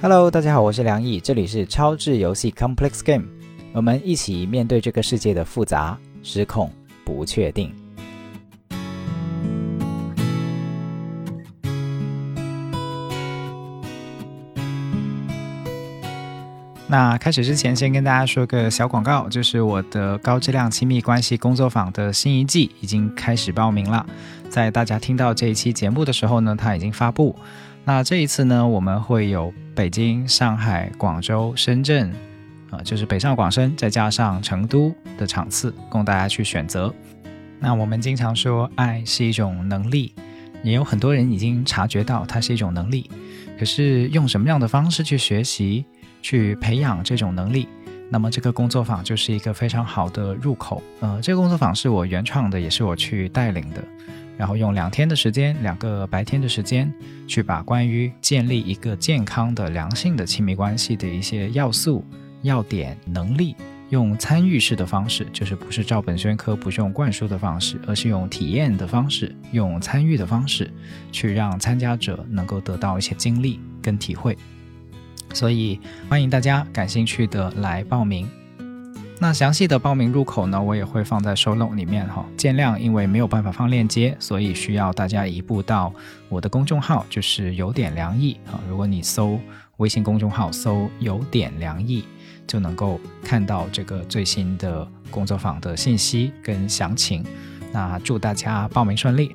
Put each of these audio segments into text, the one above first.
Hello，大家好，我是梁毅，这里是超智游戏 Complex Game，我们一起面对这个世界的复杂、失控、不确定。那开始之前，先跟大家说个小广告，就是我的高质量亲密关系工作坊的新一季已经开始报名了。在大家听到这一期节目的时候呢，它已经发布。那这一次呢，我们会有北京、上海、广州、深圳，啊，就是北上广深，再加上成都的场次，供大家去选择。那我们经常说，爱是一种能力，也有很多人已经察觉到它是一种能力。可是用什么样的方式去学习、去培养这种能力？那么这个工作坊就是一个非常好的入口。呃，这个工作坊是我原创的，也是我去带领的。然后用两天的时间，两个白天的时间，去把关于建立一个健康的、良性的亲密关系的一些要素、要点、能力，用参与式的方式，就是不是照本宣科，不是用灌输的方式，而是用体验的方式，用参与的方式，去让参加者能够得到一些经历跟体会。所以欢迎大家感兴趣的来报名。那详细的报名入口呢，我也会放在收 note 里面哈。见谅，因为没有办法放链接，所以需要大家移步到我的公众号，就是有点良意啊。如果你搜微信公众号搜有点良意，就能够看到这个最新的工作坊的信息跟详情。那祝大家报名顺利。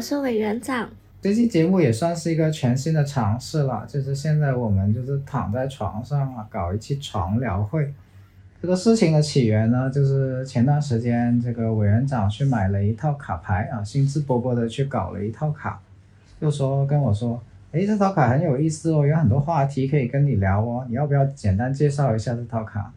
我是委员长。这期节目也算是一个全新的尝试了，就是现在我们就是躺在床上啊，搞一期床聊会。这个事情的起源呢，就是前段时间这个委员长去买了一套卡牌啊，兴致勃勃的去搞了一套卡，就说跟我说，哎，这套卡很有意思哦，有很多话题可以跟你聊哦，你要不要简单介绍一下这套卡？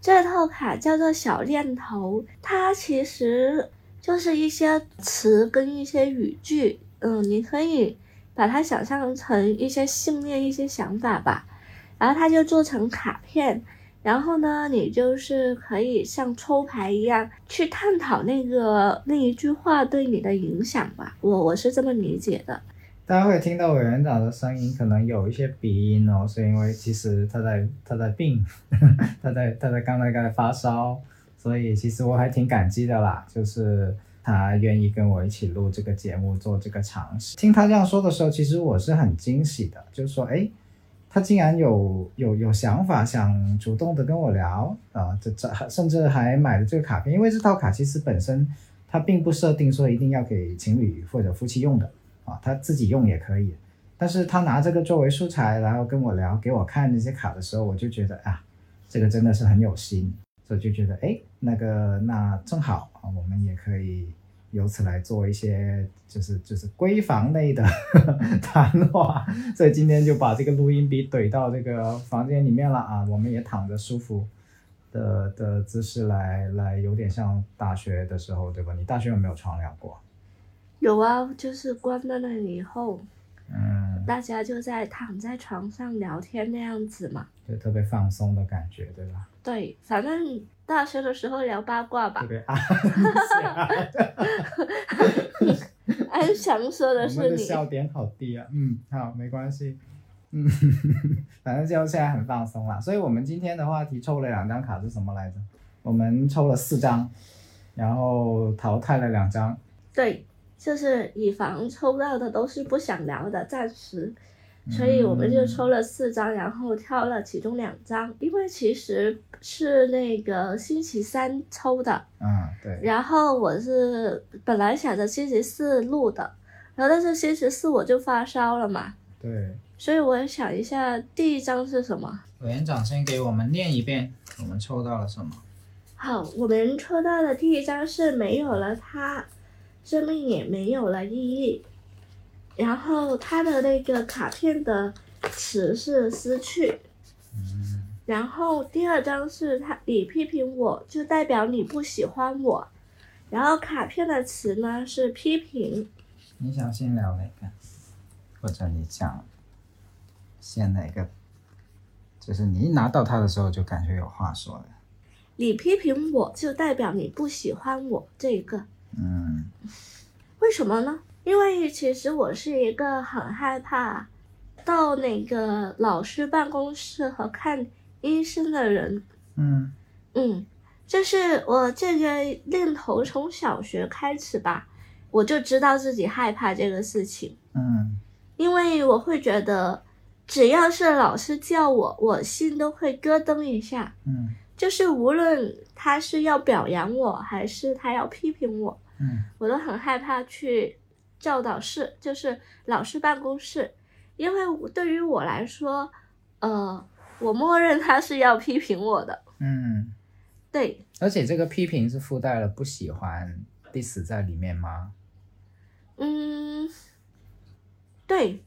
这套卡叫做小念头，它其实。就是一些词跟一些语句，嗯，你可以把它想象成一些信念、一些想法吧，然后它就做成卡片，然后呢，你就是可以像抽牌一样去探讨那个那一句话对你的影响吧。我我是这么理解的。大家会听到委员长的声音，可能有一些鼻音哦，是因为其实他在他在病，他在他在刚才刚才发烧。所以其实我还挺感激的啦，就是他愿意跟我一起录这个节目，做这个尝试。听他这样说的时候，其实我是很惊喜的，就是说，哎，他竟然有有有想法，想主动的跟我聊啊，这这甚至还买了这个卡片。因为这套卡其实本身它并不设定说一定要给情侣或者夫妻用的啊，他自己用也可以。但是他拿这个作为素材，然后跟我聊，给我看那些卡的时候，我就觉得啊，这个真的是很有心。所以就觉得，哎，那个，那正好啊，我们也可以由此来做一些，就是就是闺房内的 谈话。所以今天就把这个录音笔怼到这个房间里面了啊，我们也躺着舒服的的姿势来来，有点像大学的时候，对吧？你大学有没有床聊过？有啊，就是关在那里以后。嗯，大家就在躺在床上聊天那样子嘛，就特别放松的感觉，对吧？对，反正大学的时候聊八卦吧。安详说的是你。笑点好低啊，嗯，好，没关系，嗯，反正就现在很放松了。所以我们今天的话题抽了两张卡是什么来着？我们抽了四张，然后淘汰了两张。对。就是以防抽到的都是不想聊的，暂时，所以我们就抽了四张，然后挑了其中两张，因为其实是那个星期三抽的，嗯，对。然后我是本来想着星期四录的，然后但是星期四我就发烧了嘛，对。所以我想一下，第一张是什么？委员长先给我们念一遍，我们抽到了什么？好，我们抽到的第一张是没有了它。生命也没有了意义，然后他的那个卡片的词是失去，然后第二张是他你批评我就代表你不喜欢我，然后卡片的词呢是批评。你想先聊哪个？或者你讲先哪个？就是你一拿到它的时候，就感觉有话说了。你批评我就代表你不喜欢我这一个，嗯为什么呢？因为其实我是一个很害怕到那个老师办公室和看医生的人。嗯嗯，就是我这个念头从小学开始吧，我就知道自己害怕这个事情，嗯因为我会觉得，只要是老师叫我，我心都会咯噔一下。嗯就是无论他是要表扬我，还是他要批评我，嗯我都很害怕去教导室，就是老师办公室，因为对于我来说，呃，我默认他是要批评我的，嗯，对，而且这个批评是附带了不喜欢 diss 在里面吗？嗯，对，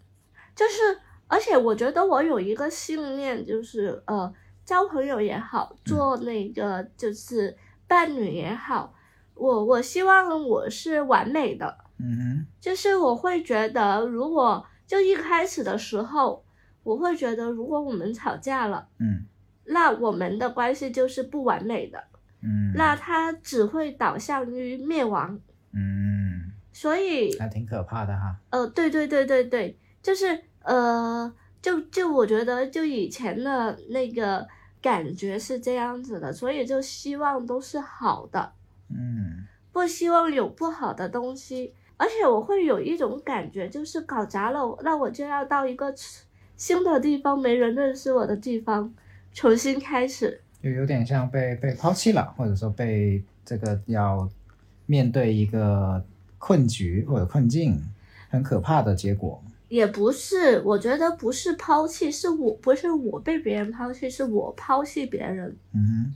就是，而且我觉得我有一个信念，就是呃，交朋友也好，做那个就是伴侣也好，我我希望我是完美的，嗯就是我会觉得，如果就一开始的时候，我会觉得，如果我们吵架了，嗯那我们的关系就是不完美的，嗯，那它只会导向于灭亡。嗯所以，还挺可怕的哈。呃，对对对对对，就是呃，就就我觉得，就以前的那个感觉是这样子的，所以就希望都是好的，嗯不希望有不好的东西。而且我会有一种感觉，就是搞砸了，那我就要到一个新的地方，没人认识我的地方，重新开始。就有点像被被抛弃了，或者说被这个要面对一个困局或者困境，很可怕的结果。也不是，我觉得不是抛弃，是我不是我被别人抛弃，是我抛弃别人。嗯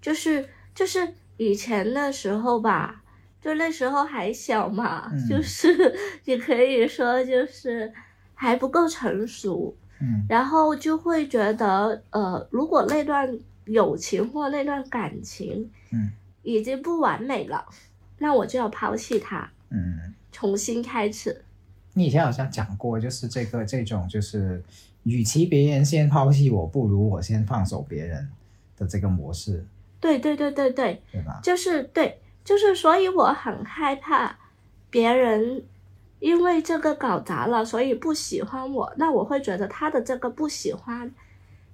就是就是以前的时候吧，就那时候还小嘛，嗯。就是你可以说就是还不够成熟，嗯。然后就会觉得呃，如果那段友情或那段感情嗯。已经不完美了，那我就要抛弃它，嗯，重新开始。你以前好像讲过，就是这个这种就是，与其别人先抛弃我，不如我先放手别人的这个模式，对对对对对，对吧？就是对，就是所以我很害怕别人因为这个搞砸了，所以不喜欢我。那我会觉得他的这个不喜欢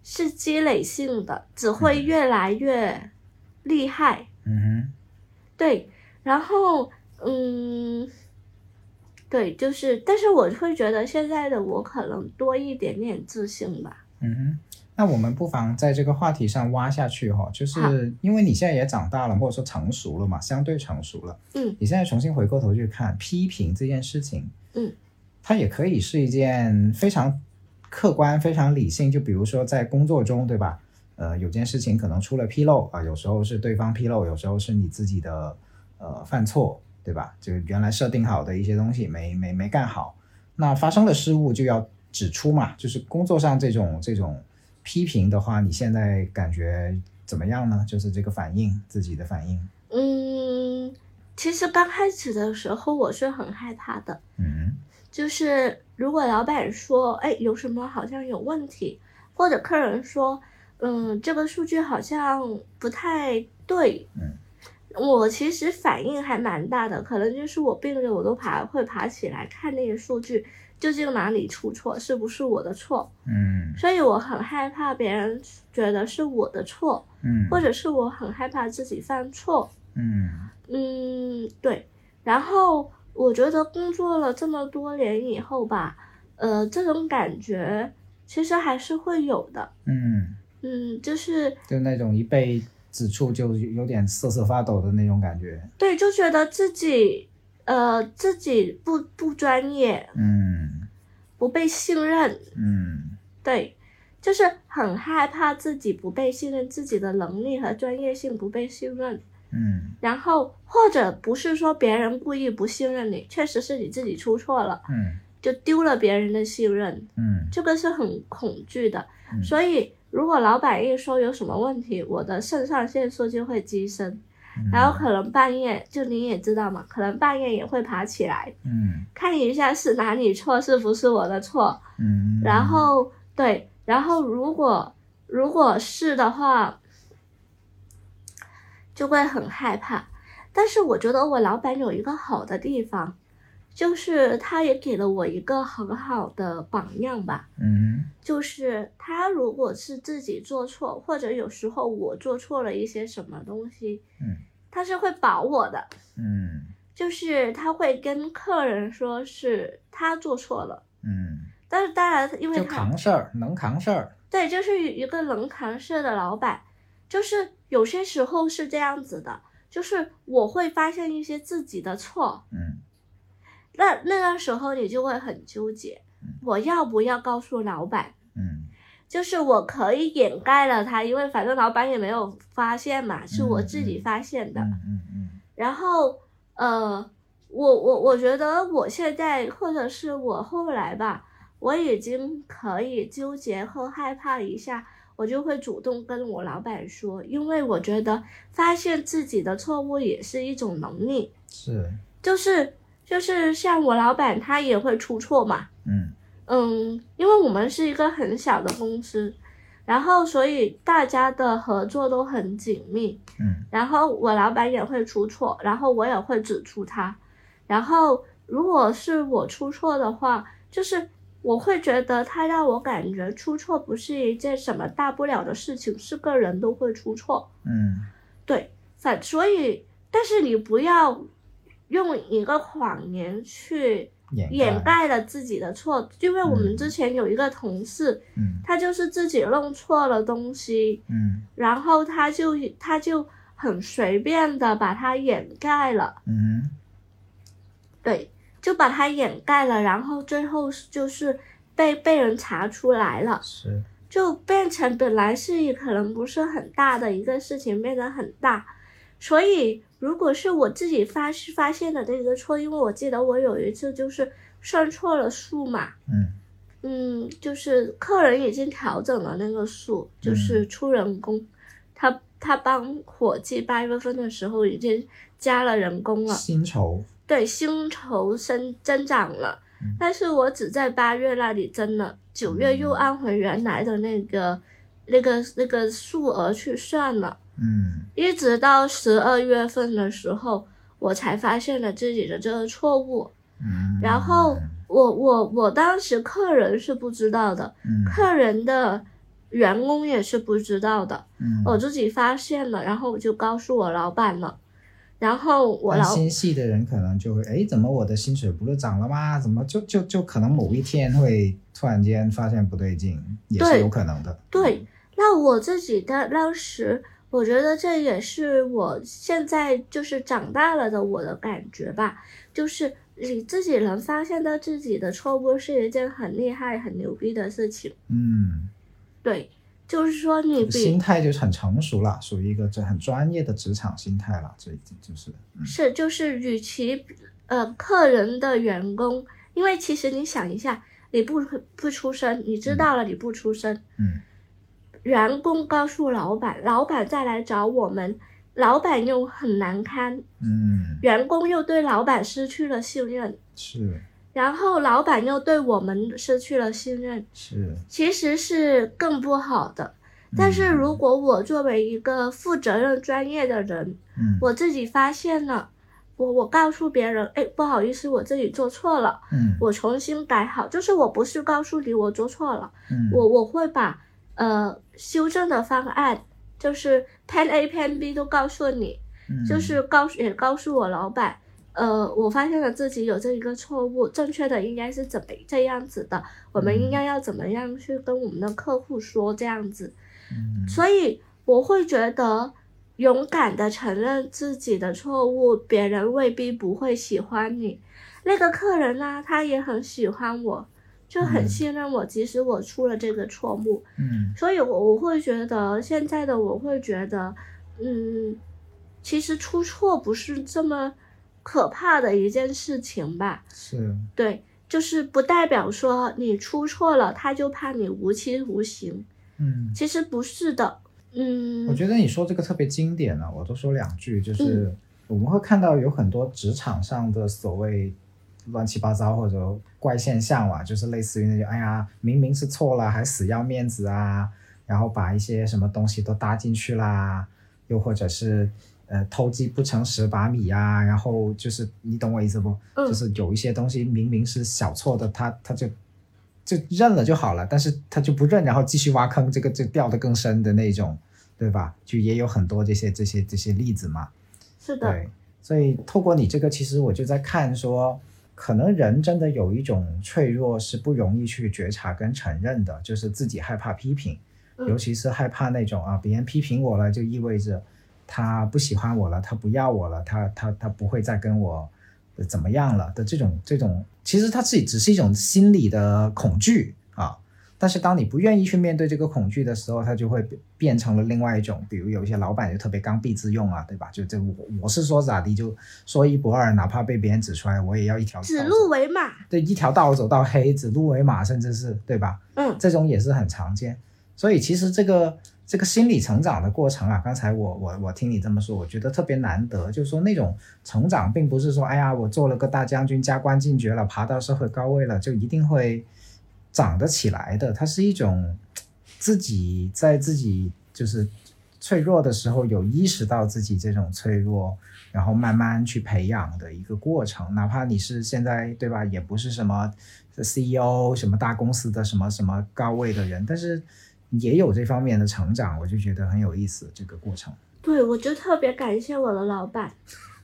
是积累性的，只会越来越厉害。嗯对，然后嗯，对，就是，但是我会觉得现在的我可能多一点点自信吧。嗯哼。那我们不妨在这个话题上挖下去哈、就是因为你现在也长大了，或者说成熟了嘛，相对成熟了。嗯你现在重新回过头去看批评这件事情，嗯，它也可以是一件非常客观、非常理性。就比如说在工作中，对吧？呃，有件事情可能出了纰漏啊、有时候是对方纰漏，有时候是你自己的呃犯错，对吧？就原来设定好的一些东西没没没干好，那发生了失误就要指出嘛。就是工作上这种这种批评的话，你现在感觉怎么样呢？就是这个反应，自己的反应。嗯，其实刚开始的时候我是很害怕的。嗯就是如果老板说，哎，有什么好像有问题，或者客人说，嗯，这个数据好像不太对，嗯，我其实反应还蛮大的，可能就是我病着我都爬会爬起来看那个数据究竟哪里出错，是不是我的错，嗯所以我很害怕别人觉得是我的错，嗯，或者是我很害怕自己犯错，嗯嗯，对。然后我觉得工作了这么多年以后吧，呃，这种感觉其实还是会有的。嗯，嗯，就是就那种一被指出就有点瑟瑟发抖的那种感觉。对，就觉得自己呃自己不不专业，嗯不被信任，嗯对，就是很害怕自己不被信任，自己的能力和专业性不被信任。嗯然后或者不是说别人故意不信任你，确实是你自己出错了，嗯就丢了别人的信任。嗯这个是很恐惧的，嗯所以如果老板一说有什么问题，我的肾上腺素就会激升，然后可能半夜就你也知道嘛，可能半夜也会爬起来嗯。看一下是哪里错，是不是我的错，嗯，然后对，然后如果如果是的话，就会很害怕。但是我觉得我老板有一个好的地方，就是他也给了我一个很好的榜样吧。嗯就是他如果是自己做错，或者有时候我做错了一些什么东西，嗯他是会保我的，嗯就是他会跟客人说是他做错了。嗯，但是当然，因为就他扛事儿，能扛事儿。对，就是一个能扛事的老板，就是有些时候是这样子的，就是我会发现一些自己的错，嗯那那个时候你就会很纠结，我要不要告诉老板？嗯。就是我可以掩盖了他，因为反正老板也没有发现嘛，是我自己发现的。嗯嗯嗯。然后呃，我我我觉得我现在或者是我后来吧，我已经可以纠结和害怕一下，我就会主动跟我老板说，因为我觉得发现自己的错误也是一种能力，是，就是就是像我老板他也会出错嘛，嗯嗯，因为我们是一个很小的公司，然后所以大家的合作都很紧密，嗯然后我老板也会出错，然后我也会指出他。然后如果是我出错的话，就是我会觉得他让我感觉出错不是一件什么大不了的事情，是个人都会出错。嗯对，反所以，但是你不要用一个谎言去掩掩盖了自己的错，因为我们嗯。之前有一个同事，嗯。他就是自己弄错了东西，嗯。然后他就他就很随便的把它掩盖了，嗯对，就把它掩盖了，然后最后就是被被人查出来了，是，就变成本来是可能不是很大的一个事情变得很大，所以如果是我自己发发现的那个错，因为我记得我有一次就是算错了数嘛，嗯。嗯，就是客人已经调整了那个数，就是出人工，他他帮伙计八月份的时候已经加了人工了，薪酬，对，薪酬增增长了嗯，但是我只在八月那里增了，九月又按回原来的那个那个那个数额去算了，嗯。一直到十二月份的时候，我才发现了自己的这个错误。嗯，然后我我我当时客人是不知道的，嗯。客人的员工也是不知道的，嗯，我自己发现了，然后我就告诉我老板了，然后我老心细的人可能就会，哎，怎么我的薪水不是涨了吗？怎么就就就可能某一天会突然间发现不对劲，也是有可能的。对，那我自己的当时，我觉得这也是我现在就是长大了的我的感觉吧，就是你自己能发现到自己的错误是一件很厉害、很牛逼的事情。嗯，对，就是说你心态就很成熟了，属于一个这很专业的职场心态了，这已经就是，嗯。是就是与其呃客人的员工，因为其实你想一下，你不不出声，你知道了你不出声，嗯员工告诉老板，老板再来找我们，老板又很难堪，嗯，员工又对老板失去了信任，是。然后老板又对我们失去了信任，是，其实是更不好的。但是如果我作为一个负责任、专业的人，嗯。我自己发现了，我我告诉别人，哎，不好意思，我自己做错了，嗯。我重新改好。就是我不是告诉你我做错了，嗯，我我会把呃修正的方案，就是 Plan A、Plan B 都告诉你，嗯就是告诉也告诉我老板，呃，我发现了自己有这一个错误，正确的应该是怎么这样子的，我们应该要怎么样去跟我们的客户说这样子，嗯所以我会觉得。勇敢的承认自己的错误，别人未必不会喜欢你。那个客人呢，他也很喜欢我，就很嗯信任我，即使我出了这个错误。嗯所以我我会觉得现在的我会觉得，嗯，其实出错不是这么可怕的一件事情吧？是，对，就是不代表说你出错了，他就判你无期徒刑，嗯其实不是的。嗯，我觉得你说这个特别经典呢、我多说两句，就是我们会看到有很多职场上的所谓乱七八糟或者怪现象嘛，就是类似于那种，哎呀，明明是错了还死要面子啊，然后把一些什么东西都搭进去啦，又或者是呃偷鸡不成蚀把米啊，然后就是你懂我意思不？嗯就是有一些东西明明是小错的，他他就就认了就好了，但是他就不认，然后继续挖坑，这个就掉得更深的那种，对吧？就也有很多这些这些这些例子嘛。是的，对，所以透过你这个，其实我就在看说，可能人真的有一种脆弱是不容易去觉察跟承认的，就是自己害怕批评，嗯尤其是害怕那种啊，别人批评我了，就意味着他不喜欢我了，他不要我了，他他他不会再跟我呃怎么样了的这种这种，其实他自己只是一种心理的恐惧啊。但是当你不愿意去面对这个恐惧的时候，它就会变变成了另外一种，比如有一些老板就特别刚愎自用啊，对吧？就这我我是说咋地就说一不二，哪怕被别人指出来，我也要一条指鹿为马。对一条道走到黑，指鹿为马，甚至是对吧？嗯这种也是很常见。所以其实这个这个心理成长的过程啊，刚才我我我听你这么说，我觉得特别难得，就是说那种成长，并不是说哎呀我做了个大将军，加官进爵了，爬到社会高位了，就一定会长得起来的。它是一种自己在自己就是脆弱的时候有意识到自己这种脆弱，然后慢慢去培养的一个过程。哪怕你是现在对吧，也不是什么 CEO 什么大公司的什么什么高位的人，但是也有这方面的成长，我就觉得很有意思这个过程。对，我就特别感谢我的老板。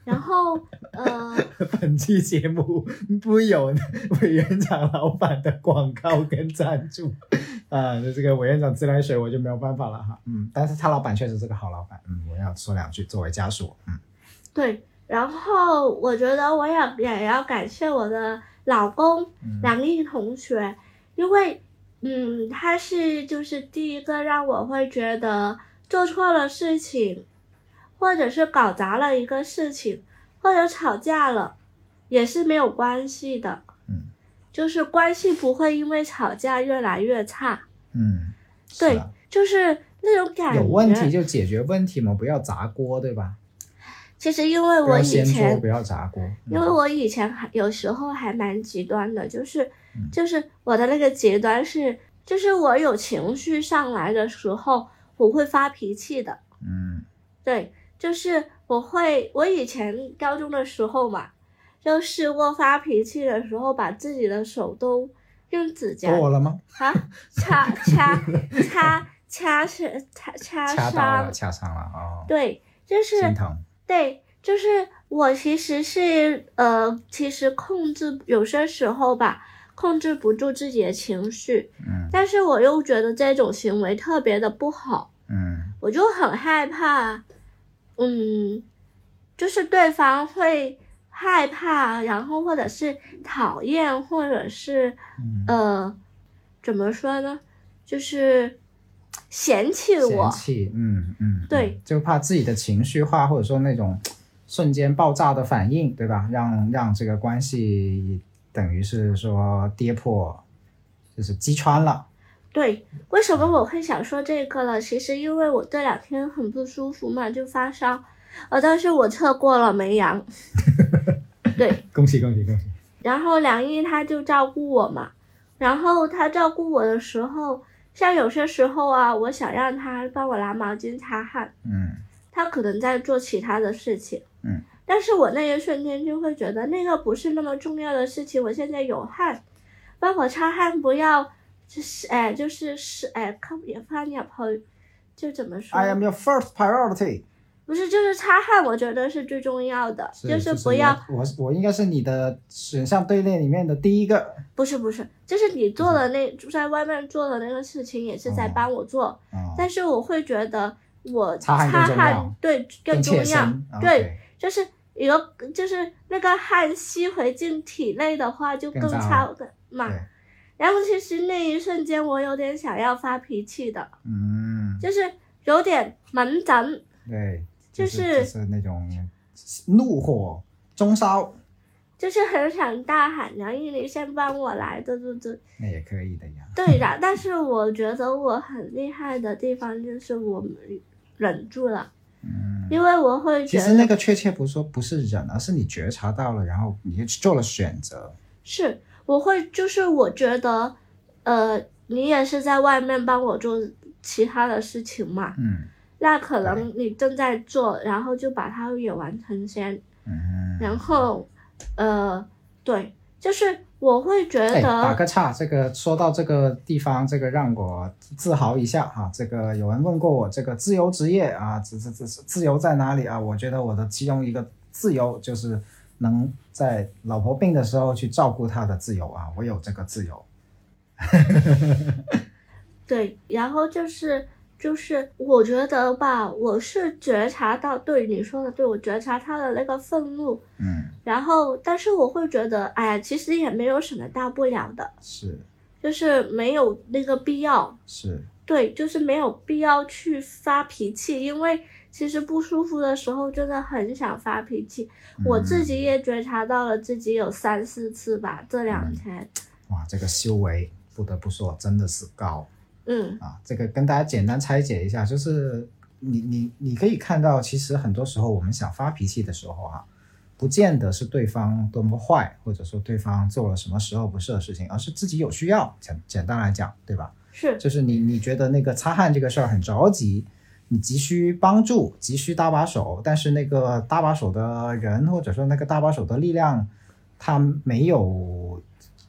然后，呃，本期节目不有委员长老板的广告跟赞助啊，那这个委员长自来水我就没有办法了哈，嗯，但是他老板确实是个好老板，嗯，我要说两句，作为家属，嗯。对，然后我觉得我也也要感谢我的老公嗯。梁毅同学，因为，嗯，他是就是第一个让我会觉得做错了事情，或者是搞砸了一个事情，或者吵架了，也是没有关系的，嗯就是关系不会因为吵架越来越差，嗯，对的就是那种感觉。有问题就解决问题嘛，不要砸锅，对吧？其实因为我以掀前桌，不要砸锅，因为我以前还有时候还蛮极端的，就是嗯就是我的那个极端是，就是我有情绪上来的时候，我会发脾气的。嗯对，就是我会，我以前高中的时候嘛，就试过发脾气的时候，把自己的手都用指甲剁了吗？啊掐掐掐掐是掐掐掐到了，伤，掐伤了哦，对，就是心疼，对，就是我其实是呃，其实控制有些时候吧，控制不住自己的情绪，嗯。但是我又觉得这种行为特别的不好，嗯。我就很害怕，嗯，就是对方会害怕，然后或者是讨厌，或者是嗯，呃，怎么说呢，就是嫌弃我嫌，弃，嗯嗯，对嗯，就怕自己的情绪化，或者说那种瞬间爆炸的反应，对吧？让让这个关系等于是说跌破，就是击穿了。对，为什么我会想说这个了？其实因为我这两天很不舒服嘛，就发烧，呃，但是我测过了没阳，对，恭喜恭喜恭喜！然后梁毅他就照顾我嘛，然后他照顾我的时候，像有些时候啊，我想让他帮我拿毛巾擦汗，嗯他可能在做其他的事情，嗯，但是我那一瞬间就会觉得那个不是那么重要的事情，我现在有汗，帮我擦汗，不要，就是哎，就是是哎，看也翻也跑，就怎么说？，I am your first priority，不是，就是擦汗，我觉得是最重要的，就是不要，我我我应该是你的选项队列里面的第一个。不是不是，就是你做的那在外面做的那个事情也是在哦帮我做，哦，但是我会觉得我擦汗更重要对更重要对。就是一个就是那个汗吸回进体内的话，就更差嘛。对，然后其实那一瞬间，我有点想要发脾气的，嗯，就是有点敏感，对，就是就是那种怒火中烧。就是很想大喊杨毅，你先帮我来，对对对，那也可以的呀。对的。但是我觉得我很厉害的地方就是我忍住了，嗯，因为我会觉得其实那个确切不是说不是忍，而是你觉察到了，然后你就做了选择。是我会就是我觉得，呃，你也是在外面帮我做其他的事情嘛，嗯那可能你正在做，然后就把它也完成先，嗯。然后，呃，对，就是我会觉得，打，个岔，这个说到这个地方，这个让我自豪一下哈。这个有人问过我，这个自由职业啊，这这这自由在哪里啊？我觉得我的其中一个自由就是能在老婆病的时候去照顾她的自由啊，我有这个自由。对，然后就是就是我觉得吧，我是觉察到，对你说的对，我觉察他的那个愤怒，嗯，然后但是我会觉得，哎呀，其实也没有什么大不了的，是。就是没有那个必要，是，对，就是没有必要去发脾气，因为其实不舒服的时候真的很想发脾气。我自己也觉察到了自己有三四次吧，这两天，哇，这个修为不得不说真的是高。嗯啊，这个跟大家简单拆解一下，就是你你你可以看到，其实很多时候我们想发脾气的时候啊，不见得是对方多么坏，或者说对方做了什么十恶不赦的事情，而是自己有需要。简简单来讲，对吧？是就是你你觉得那个擦汗这个事儿很着急，你急需帮助，急需搭把手，但是那个搭把手的人或者说那个搭把手的力量，他没有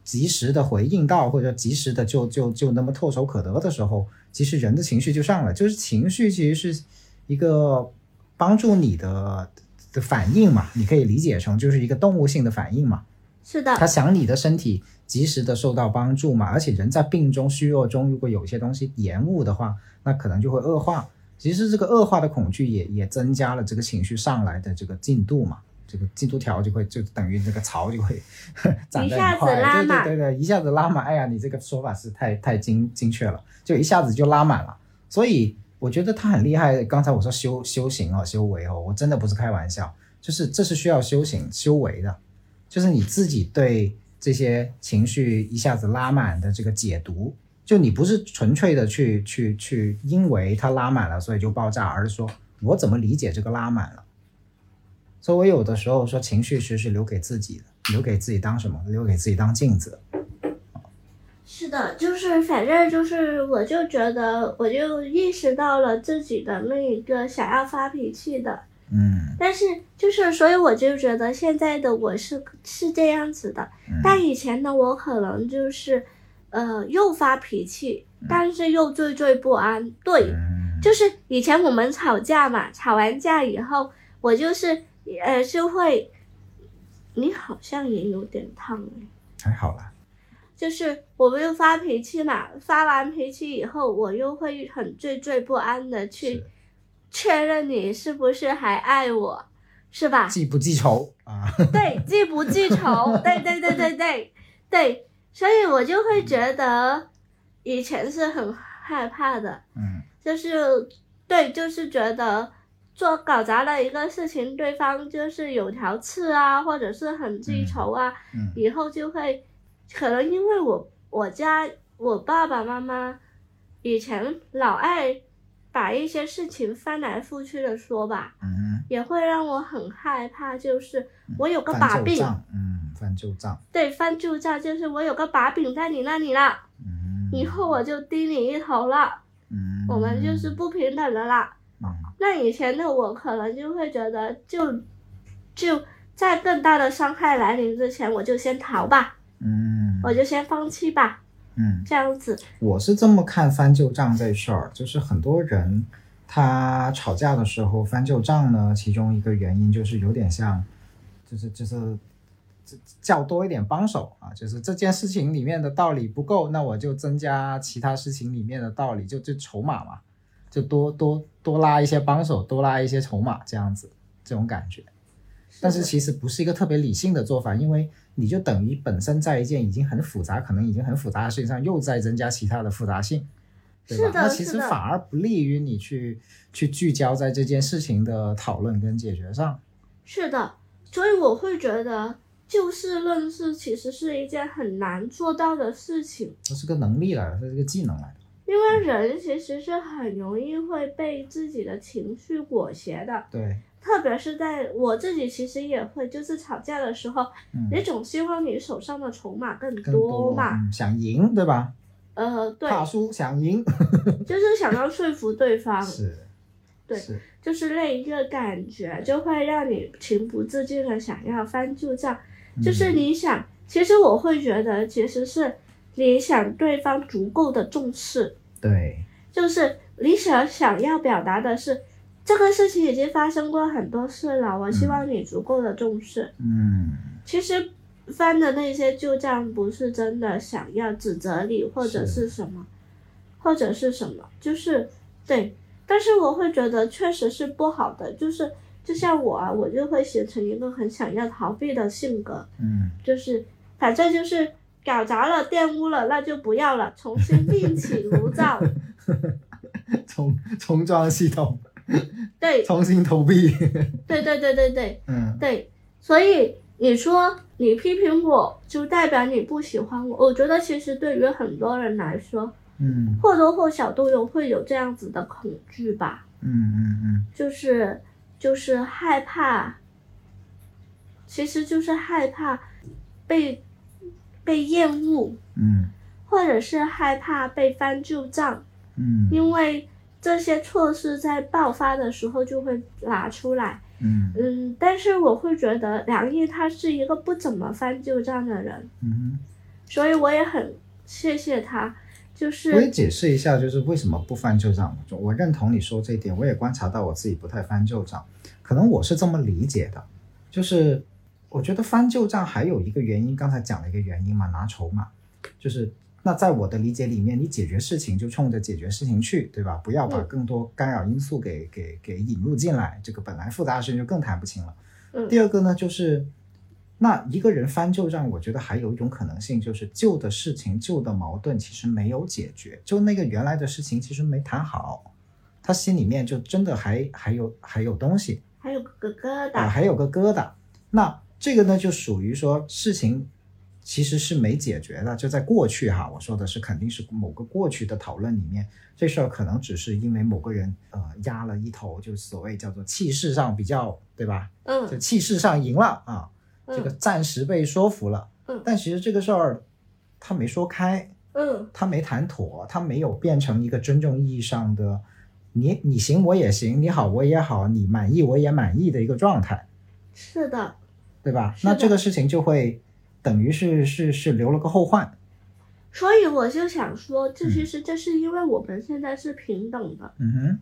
及时的回应到，或者及时的就就就那么唾手可得的时候，其实人的情绪就上来，就是情绪其实是一个帮助你的的反应嘛，你可以理解成就是一个动物性的反应嘛。是的，他想你的身体及时的受到帮助嘛，而且人在病中、虚弱中，如果有些东西延误的话，那可能就会恶化。其实这个恶化的恐惧也也增加了这个情绪上来的这个进度嘛，这个进度条就会就等于这个槽就会 长得一下子很快，对对对对，一下子拉满。哎呀，你这个说法是太太精精确了，就一下子就拉满了。所以我觉得他很厉害。刚才我说修修行哦，修为哦，我真的不是开玩笑，就是这是需要修行修为的。就是你自己对这些情绪一下子拉满的这个解读，就你不是纯粹的去去去，因为它拉满了所以就爆炸，而是说我怎么理解这个拉满了。所以我有的时候说情绪其实是留给自己的，留给自己当什么？留给自己当镜子。是的，就是反正就是，我就觉得我就意识到了自己的那一个想要发脾气的，嗯但是就是，所以我就觉得现在的我是是这样子的，嗯但以前的我可能就是，呃，又发脾气，但是又惴惴不安。对，嗯就是以前我们吵架嘛，吵完架以后，我就是呃就会，你好像也有点烫哎。还好啦。就是我们又发脾气嘛，发完脾气以后，我又会很惴惴不安的去确认你是不是还爱我，是吧？记不记仇啊？对，记不记仇？对对对对对对，所以我就会觉得以前是很害怕的，嗯。就是对，就是觉得做搞砸了一个事情，对方就是有条刺啊，或者是很记仇啊，嗯。以后就会可能因为我我家我爸爸妈妈以前老爱把一些事情翻来覆去的说吧，嗯，也会让我很害怕，就是我有个把柄，翻旧账，对，翻旧账，就是我有个把柄在你那里了，嗯，以后我就低你一头了，嗯，我们就是不平等的啦。嗯。那以前的我可能就会觉得就，就在更大的伤害来临之前，我就先逃吧，嗯。我就先放弃吧，嗯。这样子。我是这么看翻旧账这事儿，就是很多人他吵架的时候翻旧账呢，其中一个原因就是有点像，就是就是这叫多一点帮手啊，就是这件事情里面的道理不够，那我就增加其他事情里面的道理，就就筹码嘛，就多多多拉一些帮手，多拉一些筹码，这样子这种感觉。但是其实不是一个特别理性的做法，因为你就等于本身在一件已经很复杂，可能已经很复杂的事情上又在增加其他的复杂性，对吧？是的那其实反而不利于你去去聚焦在这件事情的讨论跟解决上。是的，所以我会觉得，就事论事其实是一件很难做到的事情，这是个能力来的，这是个技能来的。因为人其实是很容易会被自己的情绪裹挟的，对，特别是在我自己其实也会，就是吵架的时候，嗯，你总希望你手上的筹码更更多嘛，嗯想赢，对吧？呃，对，怕输想赢，就是想要说服对方，是，对是，就是那一个感觉，就会让你情不自禁的想要翻旧账。就是嗯。你想，其实我会觉得，其实是你想对方足够的重视，对，就是你想想要表达的是，这个事情已经发生过很多次了，我希望你足够的重视。嗯，其实翻的那些旧账不是真的想要指责你或者是。是什么，或者是什么，就是对。但是我会觉得确实是不好的，就是就像我啊，我就会形成一个很想要逃避的性格，嗯，就是反正就是搞砸了、玷污了，那就不要了，重新另起炉灶。重重装系统，对重新投币，对对对对对。嗯，对，所以你说你批评我，就代表你不喜欢我。我觉得其实对于很多人来说，嗯，或多或少都有会有这样子的恐惧吧，嗯嗯嗯，就是就是害怕，其实就是害怕被被厌恶，嗯或者是害怕被翻旧账，嗯因为这些措施在爆发的时候就会拿出来。嗯嗯，但是我会觉得梁毅他是一个不怎么翻旧账的人，嗯所以我也很谢谢他。就是，我也解释一下，就是为什么不翻旧账。就我认同你说这一点，我也观察到我自己不太翻旧账，可能我是这么理解的，就是我觉得翻旧账还有一个原因，刚才讲了一个原因嘛，拿筹码，就是那在我的理解里面，你解决事情就冲着解决事情去，对吧？不要把嗯更多干扰因素给给给引入进来，这个本来复杂的事情就更谈不清了。嗯第二个呢，就是那一个人翻旧账，我觉得还有一种可能性，就是旧的事情、旧的矛盾其实没有解决，就那个原来的事情其实没谈好，他心里面就真的还还有还有东西，还有个疙啊、瘩，还有个疙瘩。那这个呢，就属于说事情其实是没解决的，就在过去哈，我说的是肯定是某个过去的讨论里面，这事儿可能只是因为某个人呃压了一头，就所谓叫做气势上比较，对吧？嗯就嗯气势上赢了啊，这个嗯。暂时被说服了，嗯。但其实这个事儿他没说开，嗯。他没谈妥，他没有变成一个真正意义上的你你行我也行，你好我也好，你满意我也满意的一个状态，是的，对吧？那这个事情就会等于是是是留了个后患，所以我就想说，这嗯其实这是因为我们现在是平等的，嗯哼。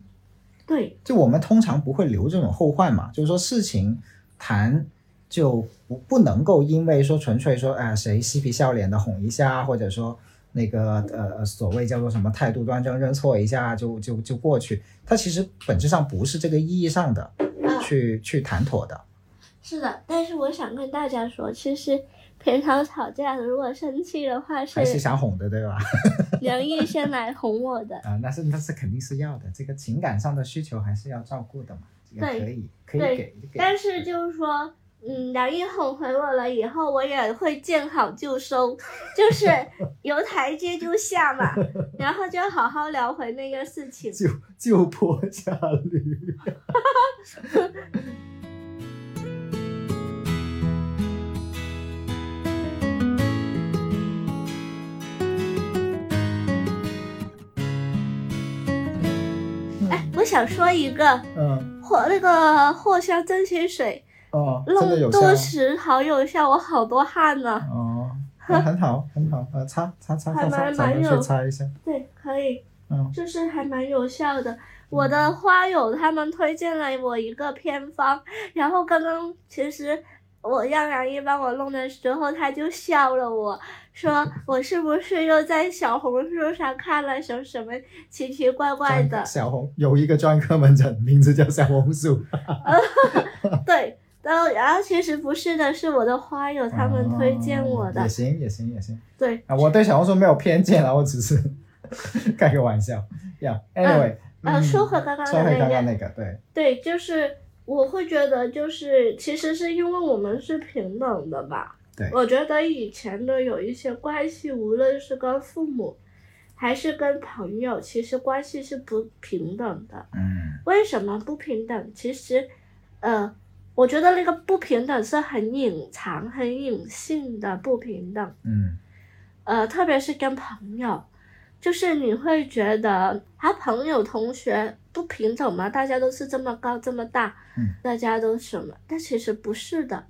对，就我们通常不会留这种后患嘛，就是说事情谈就不不能够因为说纯粹说哎谁嬉皮笑脸的哄一下，或者说那个呃所谓叫做什么态度端正认错一下就就就过去，它其实本质上不是这个意义上的啊，去去谈妥的。是的。但是我想跟大家说，其实平常吵架如果生气的话，还是是想哄的，对吧？梁毅先来哄我的。啊、那是那是肯定是要的，这个情感上的需求还是要照顾的嘛，这个可以可以对给给。但是就是说，嗯，梁毅哄回我了以后，我也会见好就收，就是 有台阶就下嘛，然后就好好聊回那个事情。就就坡下驴。哎，我想说一个嗯霍那个藿香正气水，哦，真的有弄效肚时好有效，我好多汗呢。哦，那很好很好，呃，擦擦擦擦擦，还蛮咱们蛮有去擦一下。对，可以，嗯就是还蛮有效的。我的花友他们推荐了我一个偏方，然后刚刚其实我让杨一帮我弄的时候，他就笑了我，说 我是不是又在小红书上看了什么什么奇奇怪怪的？小红有一个专科门诊，名字叫小红书。对，然后然后其实不是的，是我的花友他们推荐我的哦也。行也行也行对，啊，我对小红书没有偏见啊，我只是 开个玩笑。呀，anyway，呃，嗯说回刚刚的说回那个，刚刚那个，对，对，就是我会觉得，就是其实是因为我们是平等的吧，对，我觉得以前的有一些关系，无论是跟父母还是跟朋友，其实关系是不平等的。嗯为什么不平等？其实，呃，我觉得那个不平等是很隐藏、很隐性的不平等。嗯呃，特别是跟朋友，就是你会觉得啊，朋友、同学不平等吗？大家都是这么高这么大，嗯，大家都什么？但其实不是的，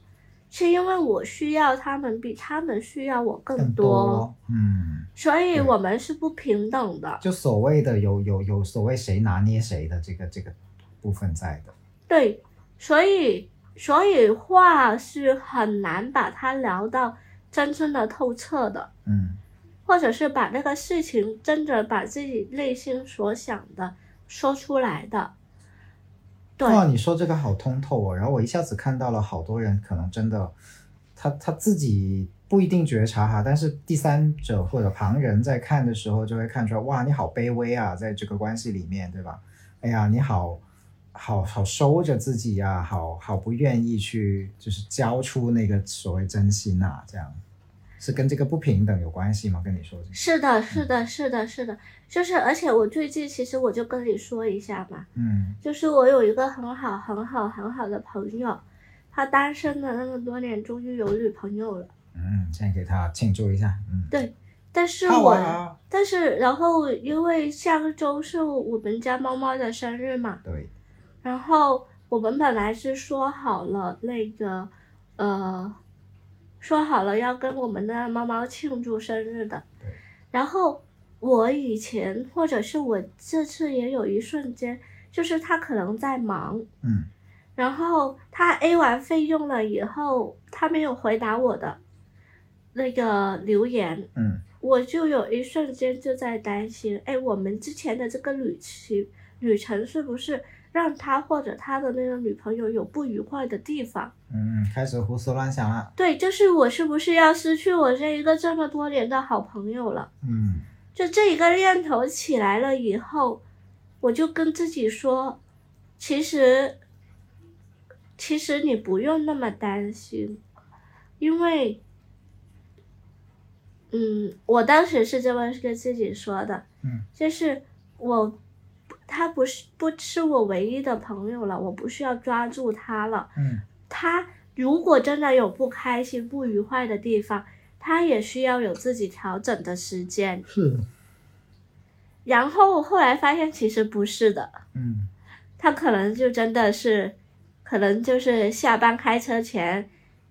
是因为我需要他们比他们需要我更更多，嗯，所以我们是不平等的。就所谓的有有有所谓谁拿捏谁的这个这个部分在的，对，所以所以话是很难把它聊到真正的透彻的。嗯或者是把那个事情真的把自己内心所想的说出来的。对，哇，你说这个好通透哦，然后我一下子看到了好多人可能真的，他他自己不一定觉察哈，但是第三者或者旁人在看的时候就会看出来，哇，你好卑微啊，在这个关系里面，对吧？哎呀，你好好好收着自己呀、好好不愿意去就是交出那个所谓真心呐、这样。是跟这个不平等有关系吗？跟你说这个，是的，是的，是的，是的，就是而且我最近其实我就跟你说一下嘛，嗯。就是我有一个很好、很好、很好的朋友，他单身了那么多年，终于有女朋友了。嗯，现在给他庆祝一下，嗯，对，但是我，啊，但是然后因为下个周是我们家猫猫的生日嘛，对，然后我们本来是说好了那个，呃，说好了要跟我们的猫猫庆祝生日的。对。然后我以前或者是我这次也有一瞬间，就是他可能在忙，嗯。然后他 A 完费用了以后，他没有回答我的那个留言，嗯。我就有一瞬间就在担心，哎，我们之前的这个旅行旅程是不是让他或者他的那个女朋友有不愉快的地方？嗯，开始胡思乱想了，对，就是我是不是要失去我这一个这么多年的好朋友了？嗯就这一个念头起来了以后，我就跟自己说，其实，其实你不用那么担心，因为，嗯，我当时是这么跟自己说的，嗯，就是我，他不是不是我唯一的朋友了，我不需要抓住他了，嗯他如果真的有不开心、不愉快的地方，他也需要有自己调整的时间。是，然后后来发现其实不是的，嗯他可能就真的是，可能就是下班开车前，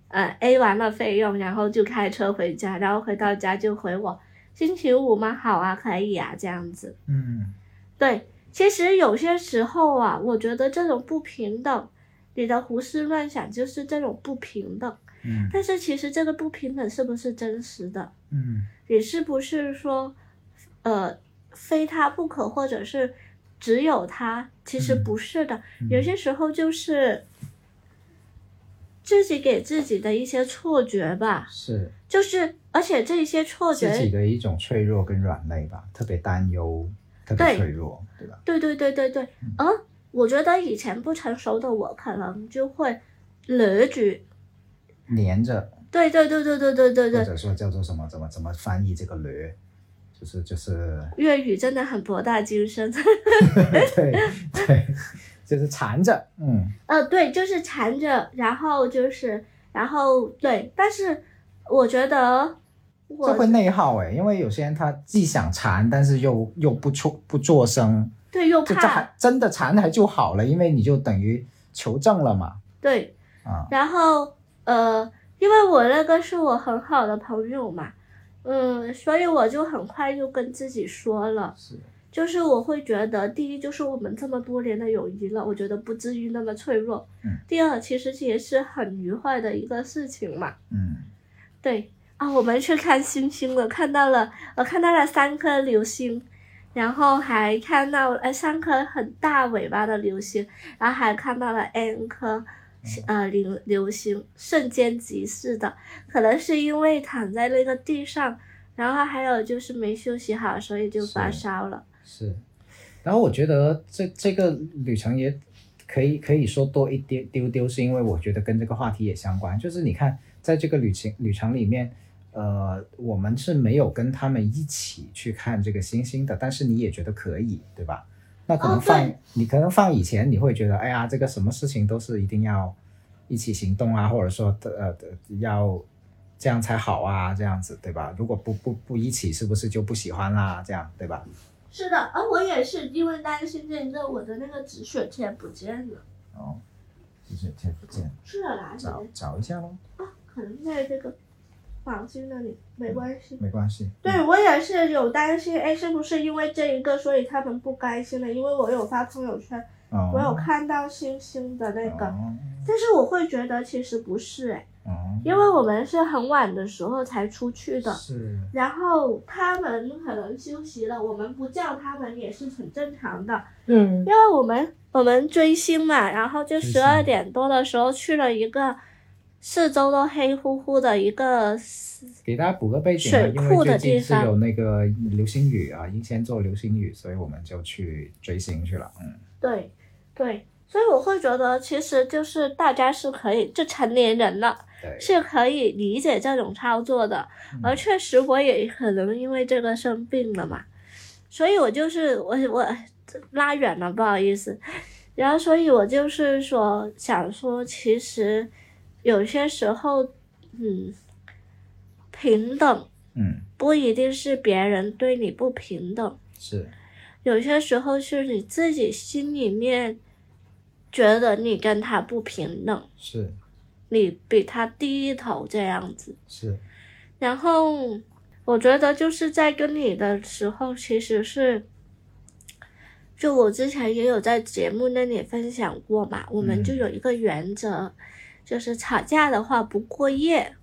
呃 A 完了费用，然后就开车回家，然后回到家就回我星期五吗？好啊，可以啊，这样子。嗯对，其实有些时候啊，我觉得这种不平等，你的胡思乱想就是这种不平等。嗯但是其实这个不平等是不是真实的？嗯你是不是说，呃，非他不可，或者是只有他？其实嗯不是的，嗯有些时候就是自己给自己的一些错觉吧。是就是，而且这一些错觉自己，的一种脆弱跟软肋吧，特别担忧，特别脆弱，对吧？对对对对对。嗯而我觉得以前不成熟的我，可能就会勒住。连着，对对对对对对对或对，者说叫做什么？怎么怎么翻译这个掠？就是就是，粤语真的很博大精深。对对，就是缠着，嗯呃，对，就是缠着，然后就是，然后对，但是我觉得我这会内耗哎，因为有些人他既想缠，但是又又不出不做声，对又怕真的缠还就好了，因为你就等于求证了嘛，对，啊，然后呃，因为我那个是我很好的朋友嘛，嗯，所以我就很快就跟自己说了，是，就是我会觉得，第一就是我们这么多年的友谊了，我觉得不至于那么脆弱。嗯。第二，其实也是很愉快的一个事情嘛。嗯对啊，我们去看星星了，看到了，我看到了三颗流星，然后还看到呃三颗很大尾巴的流星，然后还看到了 N 颗呃流流星，瞬间即逝的，可能是因为躺在那个地上，然后还有就是没休息好，所以就发烧了。是，然后我觉得这这个旅程也可以可以说多一丢丢丢，是因为我觉得跟这个话题也相关。就是你看，在这个旅行旅程里面，呃，我们是没有跟他们一起去看这个星星的，但是你也觉得可以，对吧？那可能哦放、对你可能放以前，你会觉得，哎呀，这个什么事情都是一定要一起行动啊，或者说呃要这样才好啊，这样子对吧？如果不不不一起，是不是就不喜欢啦？这样对吧？是的，啊我也是因为担心这个，我的那个止血贴不见了。哦，止血贴不见，去了哪里找？找一下喽，啊，可能在这个房间那里，没关系。没关系。对我也是有担心，哎，是不是因为这一个，所以他们不甘心了？因为我有发朋友圈，哦，我有看到星星的那个，哦。但是我会觉得其实不是，哎，哦，因为我们是很晚的时候才出去的，是。然后他们可能休息了，我们不叫他们也是很正常的，嗯。因为我们我们追星嘛，然后就十二点多的时候去了一个四周都黑乎乎的一个，给大家补个背景因为库的最近是地方有那个流星雨啊，英仙座流星雨，所以我们就去追星去了。嗯，对对，所以我会觉得其实就是大家是可以，就成年人了，是可以理解这种操作的，而确实我也可能因为这个生病了嘛，所以我就是我我拉远了，不好意思。然后，所以我就是说，想说，其实有些时候，嗯，平等嗯，不一定是别人对你不平等，是。有些时候是你自己心里面觉得你跟他不平等，是。你比他低一头这样子。是，然后我觉得就是在跟你的时候，其实是，就我之前也有在节目那里分享过嘛，我们就有一个原则，就是吵架的话不过夜，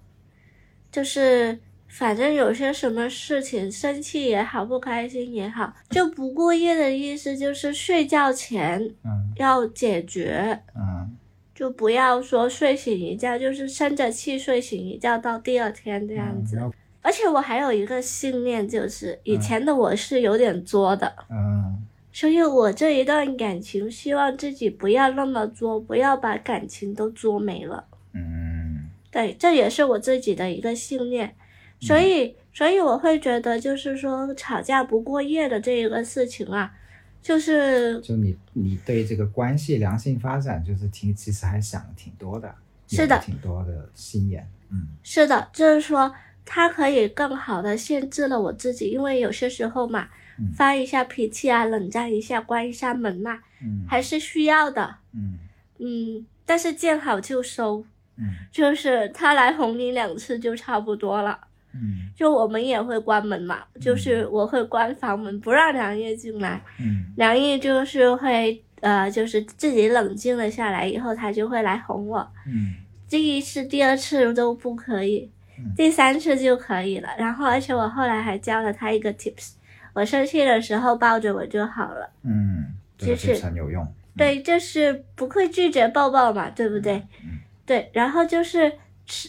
就是反正有些什么事情，生气也好，不开心也好，就不过夜的意思就是睡觉前嗯要解决。嗯就不要说睡醒一觉，就是生着气睡醒一觉到第二天这这样子。而且我还有一个信念，就是以前的我是有点作的，嗯所以我这一段感情希望自己不要那么作，不要把感情都作没了。嗯对，这也是我自己的一个信念。所以，所以我会觉得，就是说吵架不过夜的这一个事情啊，就是就你你对这个关系良性发展，就是挺其实还想挺多的，是的挺多的心眼。嗯是的，就是说，它可以更好的限制了我自己，因为有些时候嘛，嗯发一下脾气啊，冷战一下，关一下门呐、嗯还是需要的。嗯嗯，但是见好就收，嗯就是他来哄你两次就差不多了。嗯就我们也会关门嘛，就是我会关房门，不让梁烨进来。嗯梁烨就是会呃，就是自己冷静了下来以后，他就会来哄我。嗯第一次、第二次都不可以嗯，第三次就可以了。然后，而且我后来还教了他一个 tips，我生气的时候抱着我就好了。嗯，这个就是很有用。对，就是不会拒绝抱抱嘛，对不对？嗯对，然后就是，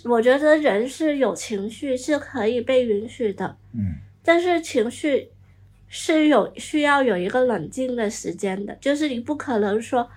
我觉得人是有情绪是可以被允许的，嗯但是情绪是有需要有一个冷静的时间的，就是你不可能说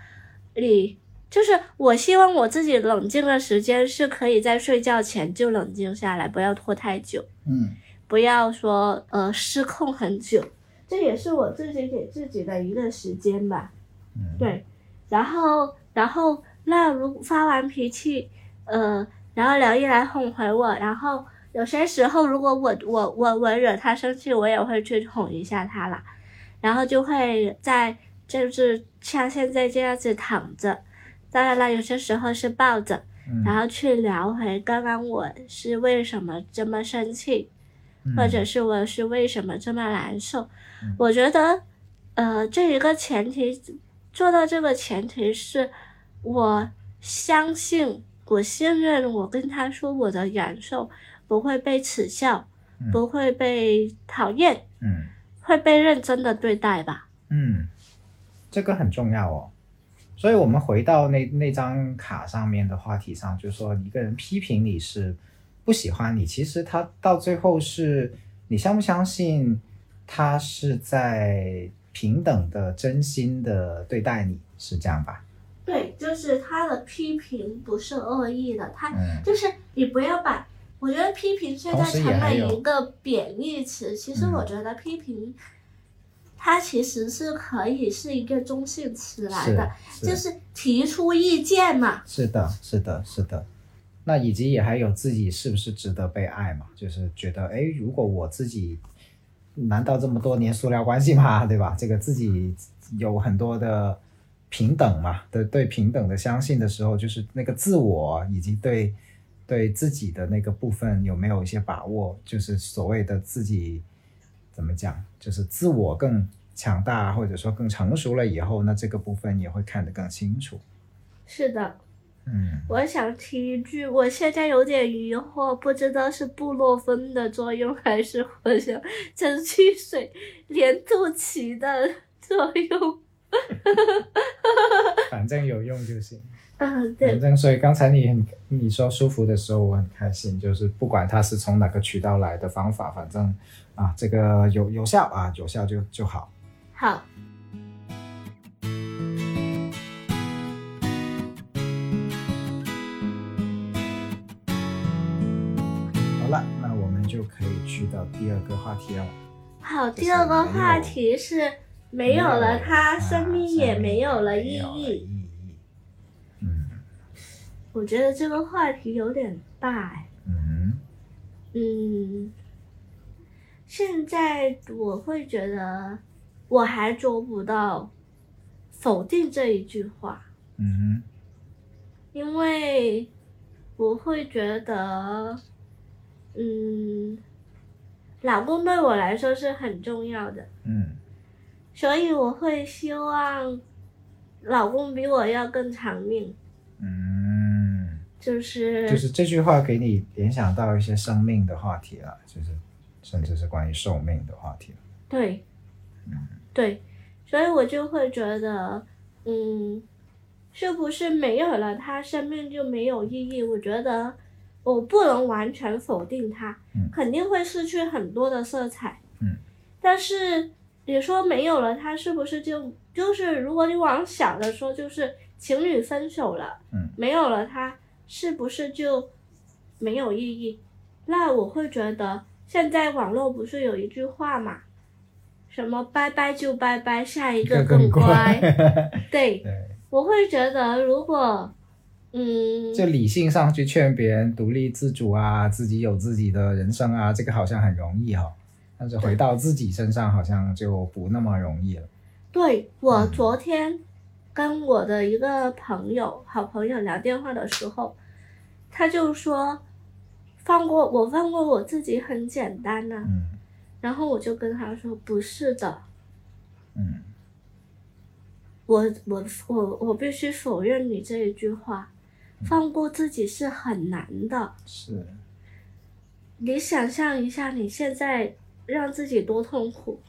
你。就是我希望我自己冷静的时间是可以在睡觉前就冷静下来，不要拖太久，嗯不要说呃失控很久，这也是我自己给自己的一个时间吧。嗯，对，然后然后那如发完脾气，呃，然后聊一来哄回我，然后有些时候如果我我我我惹他生气，我也会去哄一下他啦，然后就会在就是像现在这样子躺着，当然了，有些时候是抱着，嗯然后去聊回刚刚我是为什么这么生气，或者是我是为什么这么难受。嗯我觉得，呃，这一个前提做到这个前提是，我相信，我信任我跟他说我的感受不会被耻笑，嗯不会被讨厌，嗯会被认真的对待吧。嗯，这个很重要哦。所以我们回到那那张卡上面的话题上，就是说一个人批评你是不喜欢你，其实他到最后是你相不相信他是在平等的、真心的对待你，是这样吧？对，就是他的批评不是恶意的，他嗯就是你不要把，我觉得批评现在成了一个贬义词。其实嗯我觉得批评，它其实是可以是一个中性词来的，是就是提出意见嘛。是的，是的，是的。那以及也还有自己是不是值得被爱嘛？就是觉得，哎，如果我自己，难道这么多年塑料关系吗？对吧？这个自己有很多的平等嘛，对对平等的相信的时候，就是那个自我以及对对自己的那个部分有没有一些把握？就是所谓的自己怎么讲，就是自我更强大，或者说更成熟了以后，那这个部分也会看得更清楚。是的，嗯。我想提一句，我现在有点疑惑，不知道是布洛芬的作用还是藿香正气水连肚脐的作用。反正有用就行。嗯，对反，正所以刚才你很你说舒服的时候，我很开心。就是不管它是从哪个渠道来的方法，反正啊，这个有有效啊，有效就就好。好。好就可以去到第二个话题了。好，第二个话题是没有了它，啊生命也没有了意义。义。嗯我觉得这个话题有点大哎。嗯嗯，现在我会觉得我还做不到否定这一句话，嗯因为我会觉得，嗯，老公对我来说是很重要的，嗯。所以我会希望老公比我要更长命，嗯，就是就是这句话给你联想到一些生命的话题了，就是甚至是关于寿命的话题了。对，对，所以我就会觉得，嗯，是不是没有了他，生命就没有意义？我觉得我不能完全否定它，嗯肯定会失去很多的色彩，嗯，但是你说没有了它，是不是就就是如果你往小的说，就是情侣分手了，嗯，没有了它，是不是就没有意义？那我会觉得，现在网络不是有一句话嘛，什么拜拜就拜拜，下一个更乖。对，对，我会觉得如果，嗯，就理性上去劝别人独立自主啊，自己有自己的人生啊，这个好像很容易哈、但是回到自己身上好像就不那么容易了。对我嗯。昨天跟我的一个朋友、好朋友聊电话的时候，他就说，放过我，放过我自己很简单呐、嗯。然后我就跟他说，不是的，嗯。我我我我必须否认你这一句话，放过自己是很难的。是，你想象一下，你现在让自己多痛苦，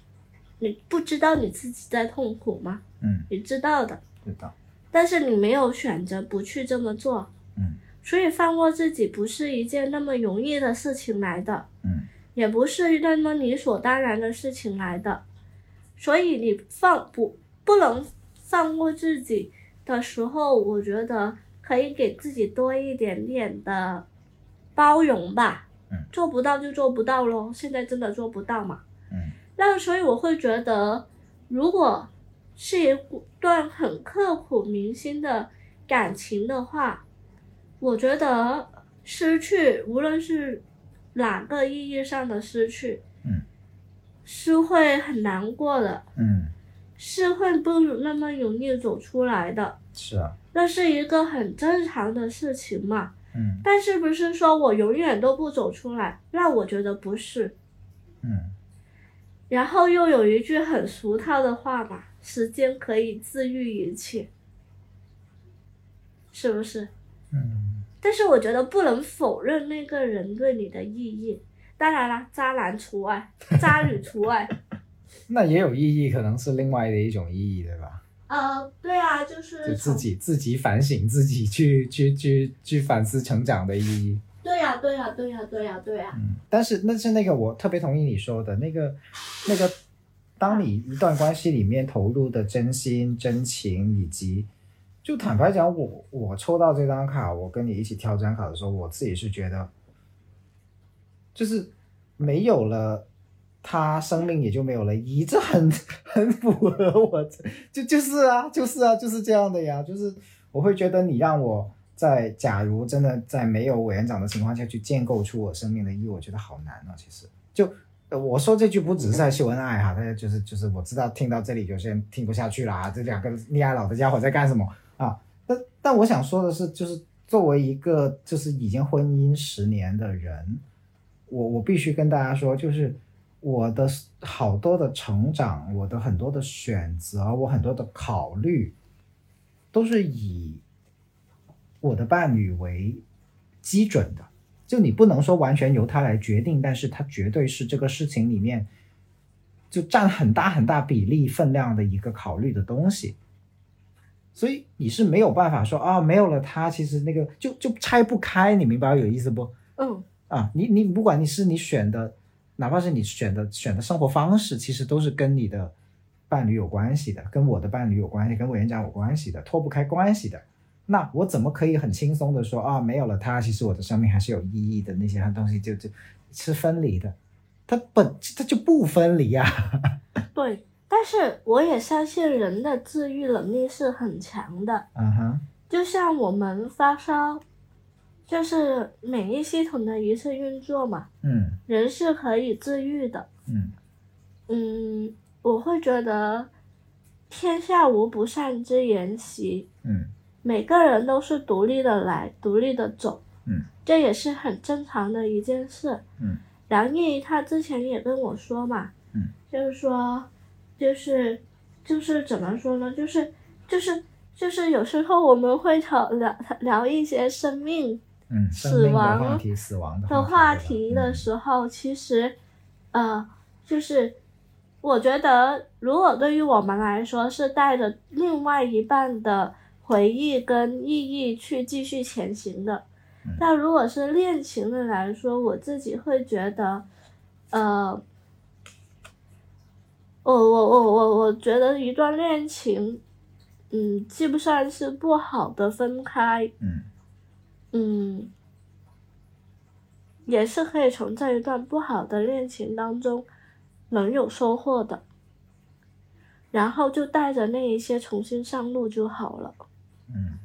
你不知道你自己在痛苦吗？嗯，你知道的，知道，但是你没有选择不去这么做，嗯。所以放过自己不是一件那么容易的事情来的，嗯。也不是那么理所当然的事情来的。所以你放不不能放过自己的时候，我觉得可以给自己多一点点的包容吧。嗯做不到就做不到咯，现在真的做不到嘛。嗯那所以我会觉得，如果是一段很刻骨铭心的感情的话，我觉得失去，无论是哪个意义上的失去，嗯，是会很难过的，嗯，是会不那么容易走出来的。是啊，那是一个很正常的事情嘛。嗯但是不是说我永远都不走出来？那我觉得不是。嗯然后又有一句很俗套的话嘛，时间可以治愈一切，是不是？嗯但是我觉得不能否认那个人对你的意义。当然啦，渣男除外，渣女除外。那也有意义，可能是另外的一种意义，对吧？呃，对啊，就是就自己自己反省，自己去去去去反思成长的意义。对呀、对呀、对呀、对呀、对呀、嗯，但是那是那个我特别同意你说的那个那个，当你一段关系里面投入的真心真情以及就坦白讲，我我抽到这张卡，我跟你一起挑这张卡的时候，我自己是觉得，就是没有了他，生命也就没有了意义，这很 很符合我，就就是啊，就是啊，就是这样的呀，就是我会觉得你让我在假如真的在没有委员长的情况下去建构出我生命的意义，我觉得好难啊，其实就。我说这句不只是在秀恩爱哈，大家就是就是我知道听到这里有些人听不下去了啊，这两个溺爱老的家伙在干什么啊？但但我想说的是，就是作为一个就是已经婚姻十年的人，我我必须跟大家说，就是我的好多的成长，我的很多的选择，我很多的考虑，都是以我的伴侣为基准的。就你不能说完全由他来决定，但是他绝对是这个事情里面就占很大很大比例分量的一个考虑的东西，所以你是没有办法说啊，没有了他，其实那个就就拆不开，你明白有意思不？嗯，啊，你你不管你是你选的，哪怕是你选的选的生活方式，其实都是跟你的伴侣有关系的，跟我的伴侣有关系，跟委员长有关系的，脱不开关系的。那我怎么可以很轻松的说啊，没有了他，其实我的生命还是有意义的？那些东西就就是分离的，它本它就不分离啊。对，但是我也相信人的自愈能力是很强的。嗯哼，就像我们发烧，就是免疫系统的一次运作嘛。嗯，人是可以治愈的。嗯嗯，我会觉得天下无不散之筵席。嗯。每个人都是独立的来，独立的走，嗯，这也是很正常的一件事，嗯。梁毅他之前也跟我说嘛，嗯，就是说，就是就是怎么说呢？就是就是就是有时候我们会聊聊聊一些生命，嗯，死亡死亡的话题的时候，其实，呃，就是我觉得，如果对于我们来说是带着另外一半的。回忆跟意义去继续前行的，但如果是恋情的来说，我自己会觉得，呃，我我我我我觉得一段恋情，嗯，既不算是不好的分开，嗯，嗯，也是可以从这一段不好的恋情当中能有收获的，然后就带着那一些重新上路就好了。嗯，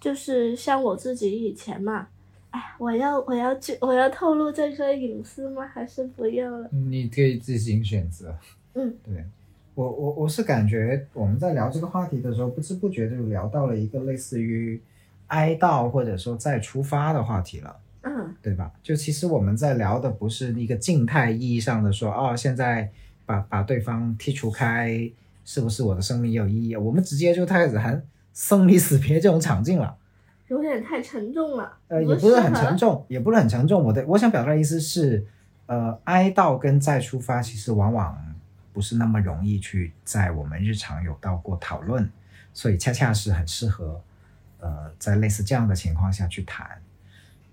就是像我自己以前嘛，哎，我要我要去我要透露这个隐私吗？还是不要了？你可以自行选择。嗯，对我我我是感觉我们在聊这个话题的时候，不知不觉就聊到了一个类似于哀悼或者说再出发的话题了。嗯，对吧？就其实我们在聊的不是一个静态意义上的说，哦，现在把把对方剔除开，是不是我的生命有意义？我们直接就开始谈。生离死别这种场景了，有点太沉重了。呃，也不是很沉重，也不是很沉重。我的我想表达的意思是，呃，哀悼跟再出发其实往往不是那么容易去在我们日常有到过讨论，所以恰恰是很适合，呃，在类似这样的情况下去谈。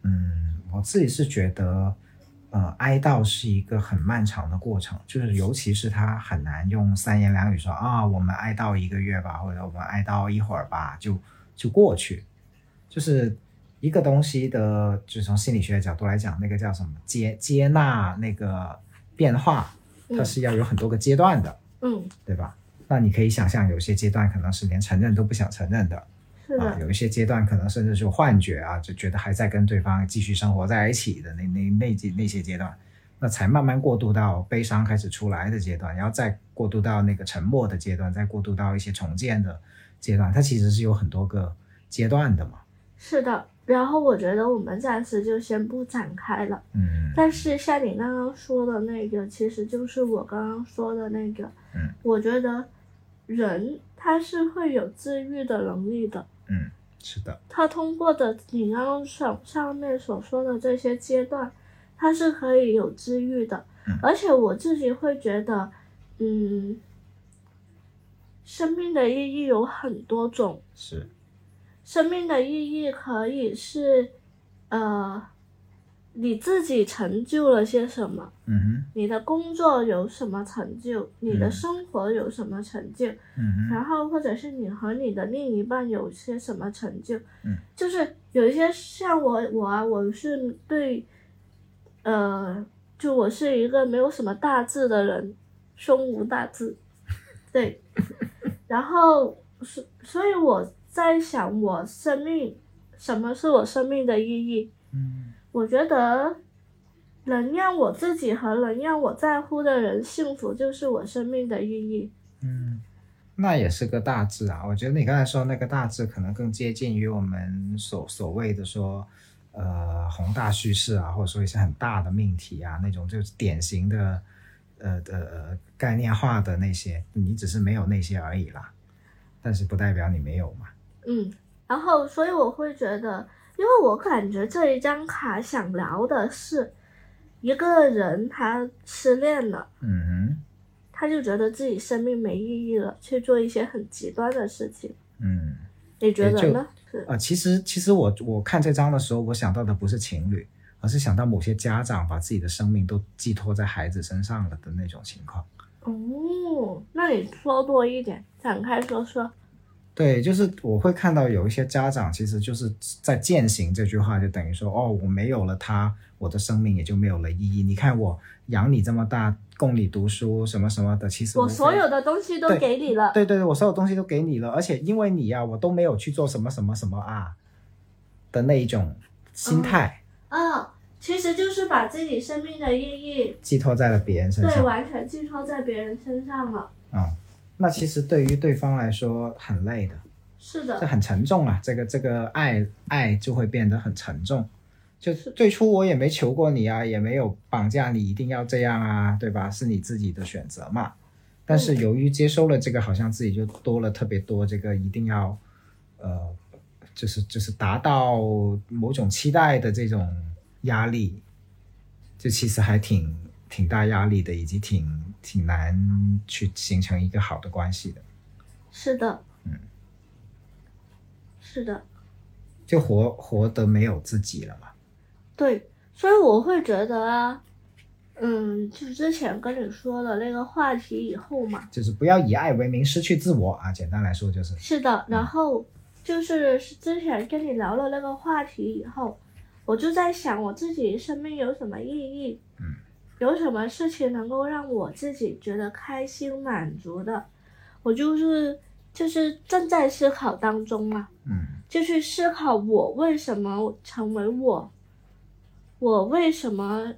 嗯，我自己是觉得。呃，哀悼是一个很漫长的过程，就是尤其是他很难用三言两语说啊，我们哀悼一个月吧，或者我们哀悼一会儿吧，就就过去。就是一个东西的，就从心理学的角度来讲，那个叫什么接接纳那个变化，它是要有很多个阶段的，嗯，对吧？那你可以想象，有些阶段可能是连承认都不想承认的。啊，有一些阶段可能甚至是幻觉啊，就觉得还在跟对方继续生活在一起的那那那几那些阶段，那才慢慢过渡到悲伤开始出来的阶段，然后再过渡到那个沉默的阶段，再过渡到一些重建的阶段，它其实是有很多个阶段的嘛。是的，然后我觉得我们暂时就先不展开了。嗯。但是像你刚刚说的那个，其实就是我刚刚说的那个。嗯。我觉得人他是会有治愈的能力的。嗯，是的。他通过的你刚刚上上面所说的这些阶段，他是可以有治愈的。嗯。而且我自己会觉得，嗯，生命的意义有很多种。是。生命的意义可以是，呃，你自己成就了些什么？嗯哼，你的工作有什么成就？你的嗯生活有什么成就？嗯哼，然后或者是你和你的另一半有些什么成就？嗯，就是有一些像我我啊，我是对，呃，就我是一个没有什么大志的人，胸无大志，对，然后所所以我在想，我生命什么是我生命的意义？嗯我觉得能让我自己和能让我在乎的人幸福，就是我生命的意义。嗯，那也是个大致啊。我觉得你刚才说那个大致，可能更接近于我们所所谓的说，呃，宏大叙事啊，或者说一些很大的命题啊，那种就是典型的，呃的呃概念化的那些，你只是没有那些而已啦。但是不代表你没有嘛。嗯，然后所以我会觉得，因为我感觉这一张卡想聊的是一个人他失恋了，嗯他就觉得自己生命没意义了，去做一些很极端的事情。嗯。你觉得呢？是呃，其实其实我我看这张的时候，我想到的不是情侣，而是想到某些家长把自己的生命都寄托在孩子身上了的那种情况。哦，那你说多一点，展开说说。对，就是我会看到有一些家长，其实就是在践行这句话，就等于说，哦，我没有了他，我的生命也就没有了意义。你看我养你这么大，供你读书，什么什么的，其实我所有的东西都给你了，对对对，我所有东西都给你了，而且因为你呀、我都没有去做什么什么什么啊的那一种心态，嗯、其实就是把自己生命的意义寄托在了别人身上对。完全寄托在别人身上了。啊、那其实对于对方来说很累的，是的，这很沉重啊。这个这个爱爱就会变得很沉重。就是最初我也没求过你啊，也没有绑架你一定要这样啊，对吧？是你自己的选择嘛。但是由于接收了这个，好像自己就多了特别多这个一定要，呃，就是就是达到某种期待的这种压力，就其实还挺挺大压力的，以及挺挺难去形成一个好的关系的。是的，嗯，是的，就活活得没有自己了嘛。对，所以我会觉得啊，嗯，就之前跟你说的那个话题以后嘛，就是不要以爱为名失去自我啊。简单来说就是，是的，然后就是之前跟你聊了那个话题以后，我就在想我自己生命有什么意义，嗯，有什么事情能够让我自己觉得开心满足的，我就是就是正在思考当中嘛，嗯。就去思考我为什么成为我，我为什么，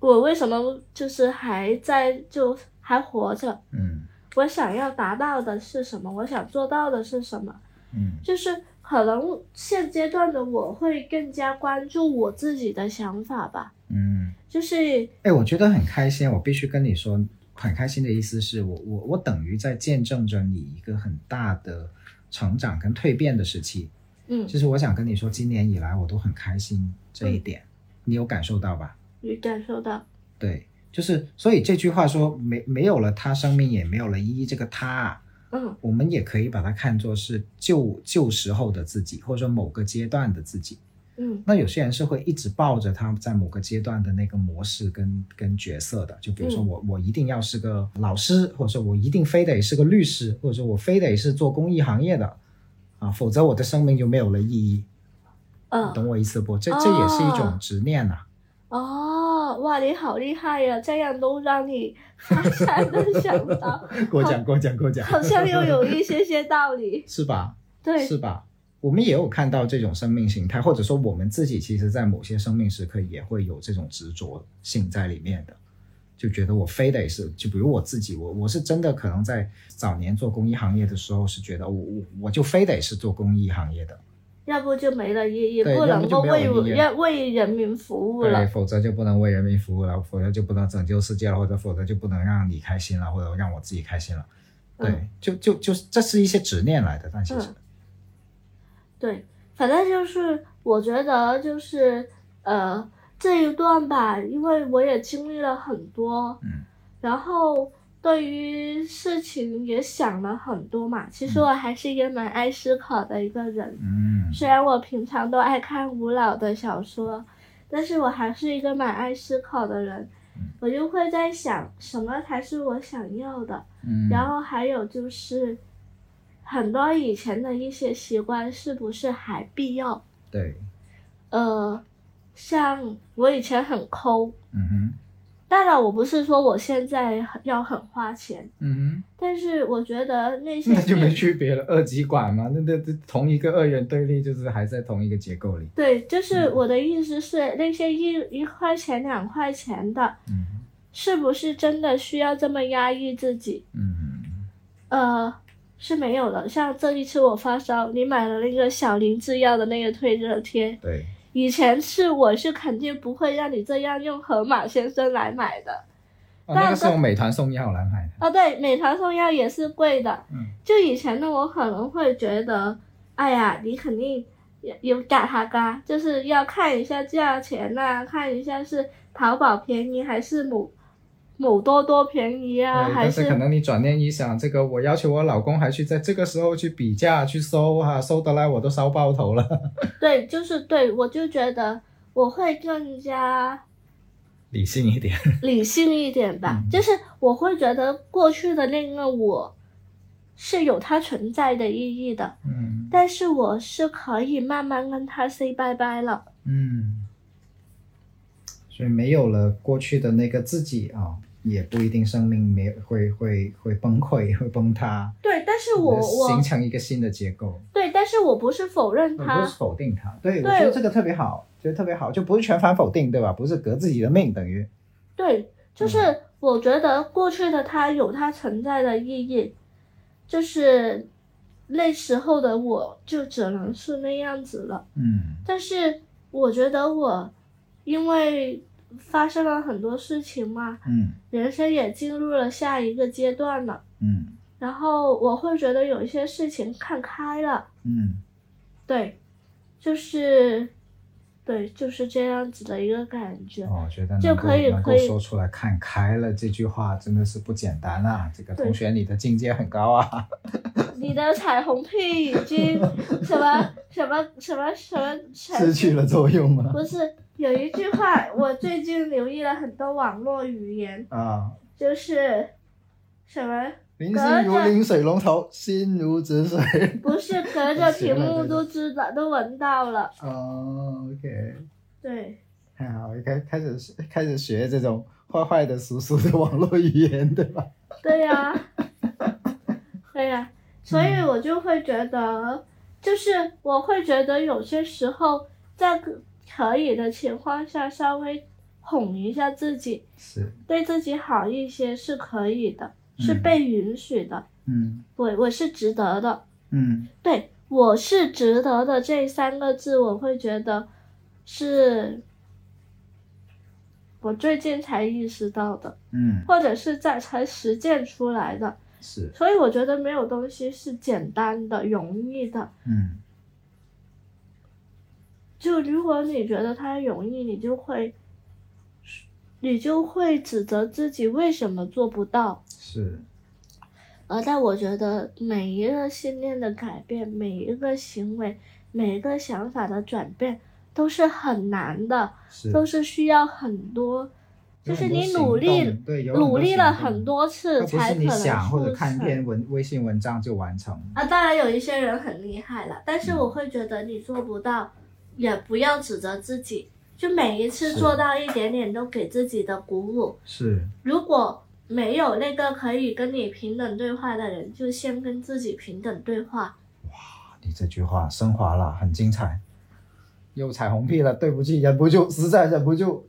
我为什么就是还在就还活着，嗯。我想要达到的是什么，我想做到的是什么。嗯。就是可能现阶段的我会更加关注我自己的想法吧，嗯。就是哎，我觉得很开心，我必须跟你说，很开心的意思是我我我等于在见证着你一个很大的成长跟蜕变的时期。嗯，就是我想跟你说，今年以来我都很开心这一点，你有感受到吧？你感受到，对，就是所以这句话说没没有了他，生命也没有了意义。这个他啊，嗯我们也可以把它看作是旧旧时候的自己，或者说某个阶段的自己。嗯那有些人是会一直抱着他在某个阶段的那个模式跟跟角色的，就比如说嗯我、我一定要是个老师，或者说我一定非得是个律师，或者说我非得是做公益行业的啊，否则我的生命就没有了意义。嗯，懂我意思不？这这也是一种哦执念呐、哦，哇，你好厉害呀！这样都让你发散的想到，给我讲，给我讲，给我讲，好像又有一些些道理。是吧？对，是吧？我们也有看到这种生命形态，或者说我们自己其实，在某些生命时刻也会有这种执着性在里面的，就觉得我非得是，就比如我自己，我我是真的可能在早年做公益行业的时候，是觉得我我我就非得是做公益行业的，要不就没了也也，不能够为意义了要为人民服务了对，否则就不能为人民服务了，否则就不能拯救世界了，或者否则就不能让你开心了，或者让我自己开心了。对，嗯。就就就是这是一些执念来的，但其实，嗯对，反正就是我觉得就是呃这一段吧，因为我也经历了很多，嗯然后对于事情也想了很多嘛。其实嗯我还是一个蛮爱思考的一个人，嗯虽然我平常都爱看无脑的小说，但是我还是一个蛮爱思考的人，我就会在想什么才是我想要的，嗯，然后还有就是很多以前的一些习惯是不是还必要？对，呃，像我以前很抠，嗯哼，当然我不是说我现在要很花钱，嗯哼但是我觉得那，些那就没区别了，二极管嘛，那那同一个二元对立，就是还在同一个结构里。对，就是嗯我的意思是那些一一块钱两块钱的，嗯是不是真的需要这么压抑自己？嗯呃，是没有的。像这一次我发烧，你买了那个小林制药的那个退热贴，对，以前是我是肯定不会让你这样用盒马先生来买的。哦，那个是用美团送药来买的。哦，对，美团送药也是贵的。嗯就以前的我可能会觉得，哎呀，你肯定有有嘎哈嘎，就是要看一下价钱呐、看一下是淘宝便宜还是某某多多便宜啊，对，还但是可能你转念一想，这个我要求我老公还去在这个时候去比价去搜哈、搜得来我都烧爆头了。对，就是对我就觉得我会更加理性一点。理性一点吧，嗯就是我会觉得过去的那个我是有它存在的意义的，嗯但是我是可以慢慢跟他 say 拜拜了。嗯，所以没有了过去的那个自己啊、也不一定生命没会会会崩溃会崩塌，对，但是我我形成一个新的结构。对，但是我不是否认它不是，否定它，对我觉得这个特别好，觉得特别好，就不是全盘否定，对吧？不是革自己的命，等于对，就是嗯我觉得过去的它有它存在的意义，就是那时候的我就只能是那样子了。嗯但是我觉得我因为发生了很多事情嘛，嗯。人生也进入了下一个阶段了，嗯。然后我会觉得有一些事情看开了，嗯。对，就是，对，就是这样子的一个感觉。哦，我觉得就可以可以说出来看开了这句话真的是不简单啊！这个同学你的境界很高啊！你的彩虹屁已经什么什么什么什么失去了作用吗？不是有一句话，我最近留意了很多网络语言，啊，就是什么林心如淋水龙头，心如止水。不是隔着屏幕都知道都闻到了，哦，OK，对。太好，开开始开始学这种坏坏的、俗俗的网络语言，对吧？对呀、对呀、所以我就会觉得，就是我会觉得有些时候在可可以的情况下，稍微哄一下自己，是，对自己好一些是可以的，是嗯被允许的。嗯我我是值得的，嗯对我是值得的这三个字，我会觉得是我最近才意识到的，嗯，或者是在才实践出来的。是，所以我觉得没有东西是简单的、容易的。嗯就如果你觉得它容易，你就会，你就会指责自己为什么做不到。是，而但我觉得每一个信念的改变，每一个行为，每一个想法的转变，都是很难的，是，都是需要很多，就是你努力努力了很多次它不是你才可能想或者看一篇文微信文章就完成。啊，当然有一些人很厉害了，但是嗯我会觉得你做不到，也不要指责自己，就每一次做到一点点都给自己的鼓舞。是，如果没有那个可以跟你平等对话的人，就先跟自己平等对话。哇你这句话升华了，很精彩。又彩虹屁了，对不起，忍不住，实在忍不住。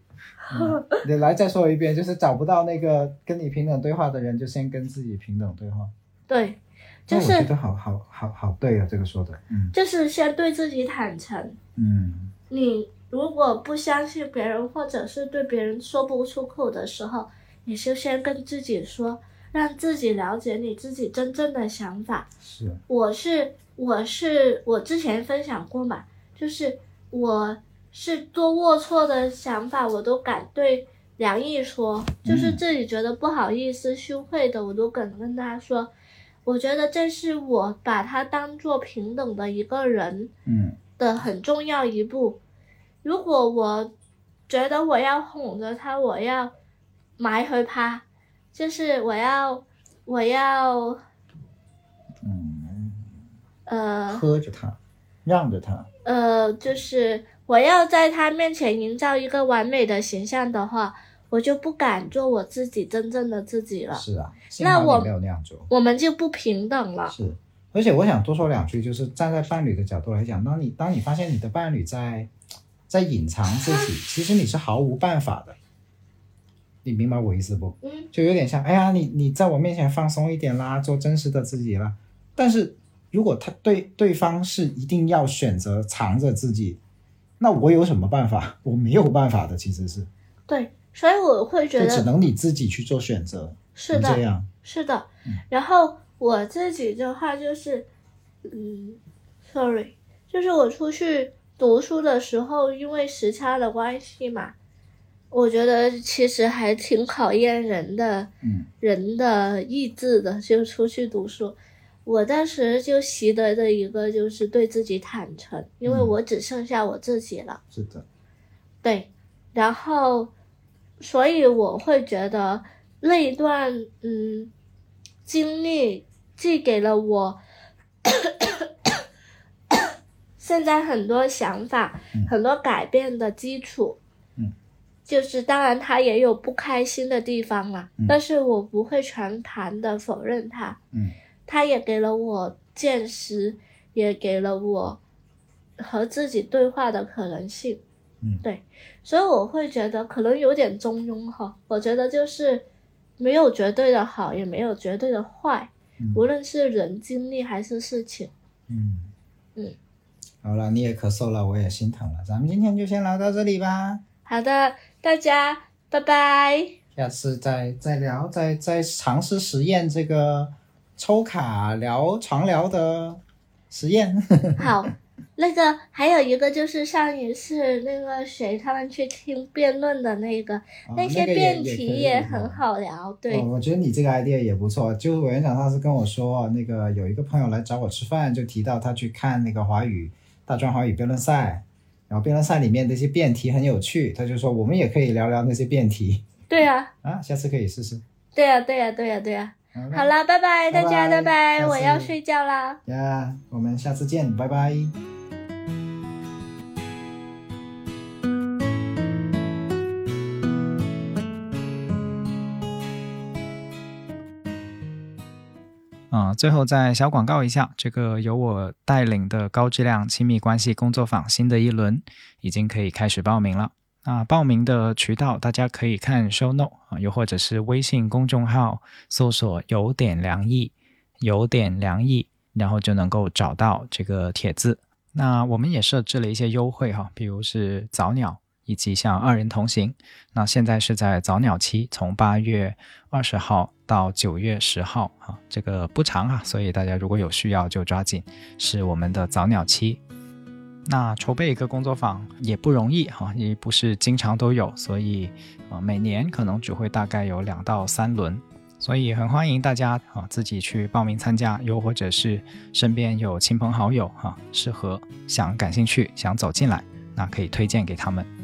嗯你来再说一遍，就是找不到那个跟你平等对话的人，就先跟自己平等对话。对，就是我觉得好好好好对啊，这个说的，嗯就是先对自己坦诚。嗯你如果不相信别人，或者是对别人说不出口的时候，你就先跟自己说，让自己了解你自己真正的想法。是，我是我是我之前分享过嘛，就是我是做龌龊的想法，我都敢对梁毅说，就是嗯自己觉得不好意思、羞愧的，我都敢跟他说。我觉得这是我把他当做平等的一个人嗯的很重要一步。如果我觉得我要哄着他，我要埋回他，就是我要我要嗯，呃喝着他，让着他，呃，就是我要在他面前营造一个完美的形象的话，我就不敢做我自己真正的自己了，是啊，那我没有那样做。我们就不平等了。是，而且我想多说两句，就是站在伴侣的角度来讲，当你当你发现你的伴侣在在隐藏自己，其实你是毫无办法的。你明白我意思不？嗯，就有点像，哎呀，你你在我面前放松一点啦，做真实的自己啦。但是如果他对对方是一定要选择藏着自己，那我有什么办法？我没有办法的，其实是，对，所以我会觉得就只能你自己去做选择，是的，这样。是的嗯。然后我自己的话就是，嗯，sorry，就是我出去读书的时候，因为时差的关系嘛，我觉得其实还挺考验人的，嗯人的意志的，就出去读书。我当时就习得的一个就是对自己坦诚，因为嗯我只剩下我自己了。是的，对，然后，所以我会觉得那一段嗯经历，既给了我现在很多想法、嗯很多改变的基础。嗯，就是当然他也有不开心的地方啦，嗯但是我不会全盘的否认他。嗯他也给了我见识，也给了我和自己对话的可能性。嗯对，所以我会觉得可能有点中庸哈。我觉得就是没有绝对的好，也没有绝对的坏，嗯无论是人经历还是事情。嗯嗯，好了，你也咳嗽了，我也心疼了，咱们今天就先聊到这里吧，好的，大家拜拜。下次再再聊，再再尝试实验这个抽卡聊长聊的实验。好，那个还有一个就是上一次那个谁他们去听辩论的那个，哦那些辩题也很好聊。对，哦，我觉得你这个 idea 也不错。就是委员长上次跟我说，那个有一个朋友来找我吃饭，就提到他去看那个华语大专华语辩论赛，然后辩论赛里面的一些辩题很有趣，他就说我们也可以聊聊那些辩题对啊、啊，下次可以试试。对呀、对呀、对呀、对呀、好好啦，拜拜，大家拜拜我要睡觉啦。呀，我们下次见，拜拜。最后再小广告一下，这个由我带领的高质量亲密关系工作坊新的一轮已经可以开始报名了。那报名的渠道大家可以看 show note 啊，又或者是微信公众号搜索“有点良意”，有点良意，然后就能够找到这个帖子。那我们也设置了一些优惠哈，比如是早鸟以及像二人同行。那现在是在早鸟期，从八月二十号到九月十号啊，这个不长啊，所以大家如果有需要就抓紧，是我们的早鸟期。那筹备一个工作坊也不容易哈、也不是经常都有，所以啊、每年可能只会大概有两到三轮，所以很欢迎大家啊自己去报名参加，又或者是身边有亲朋好友哈、适合想感兴趣想走进来，那可以推荐给他们。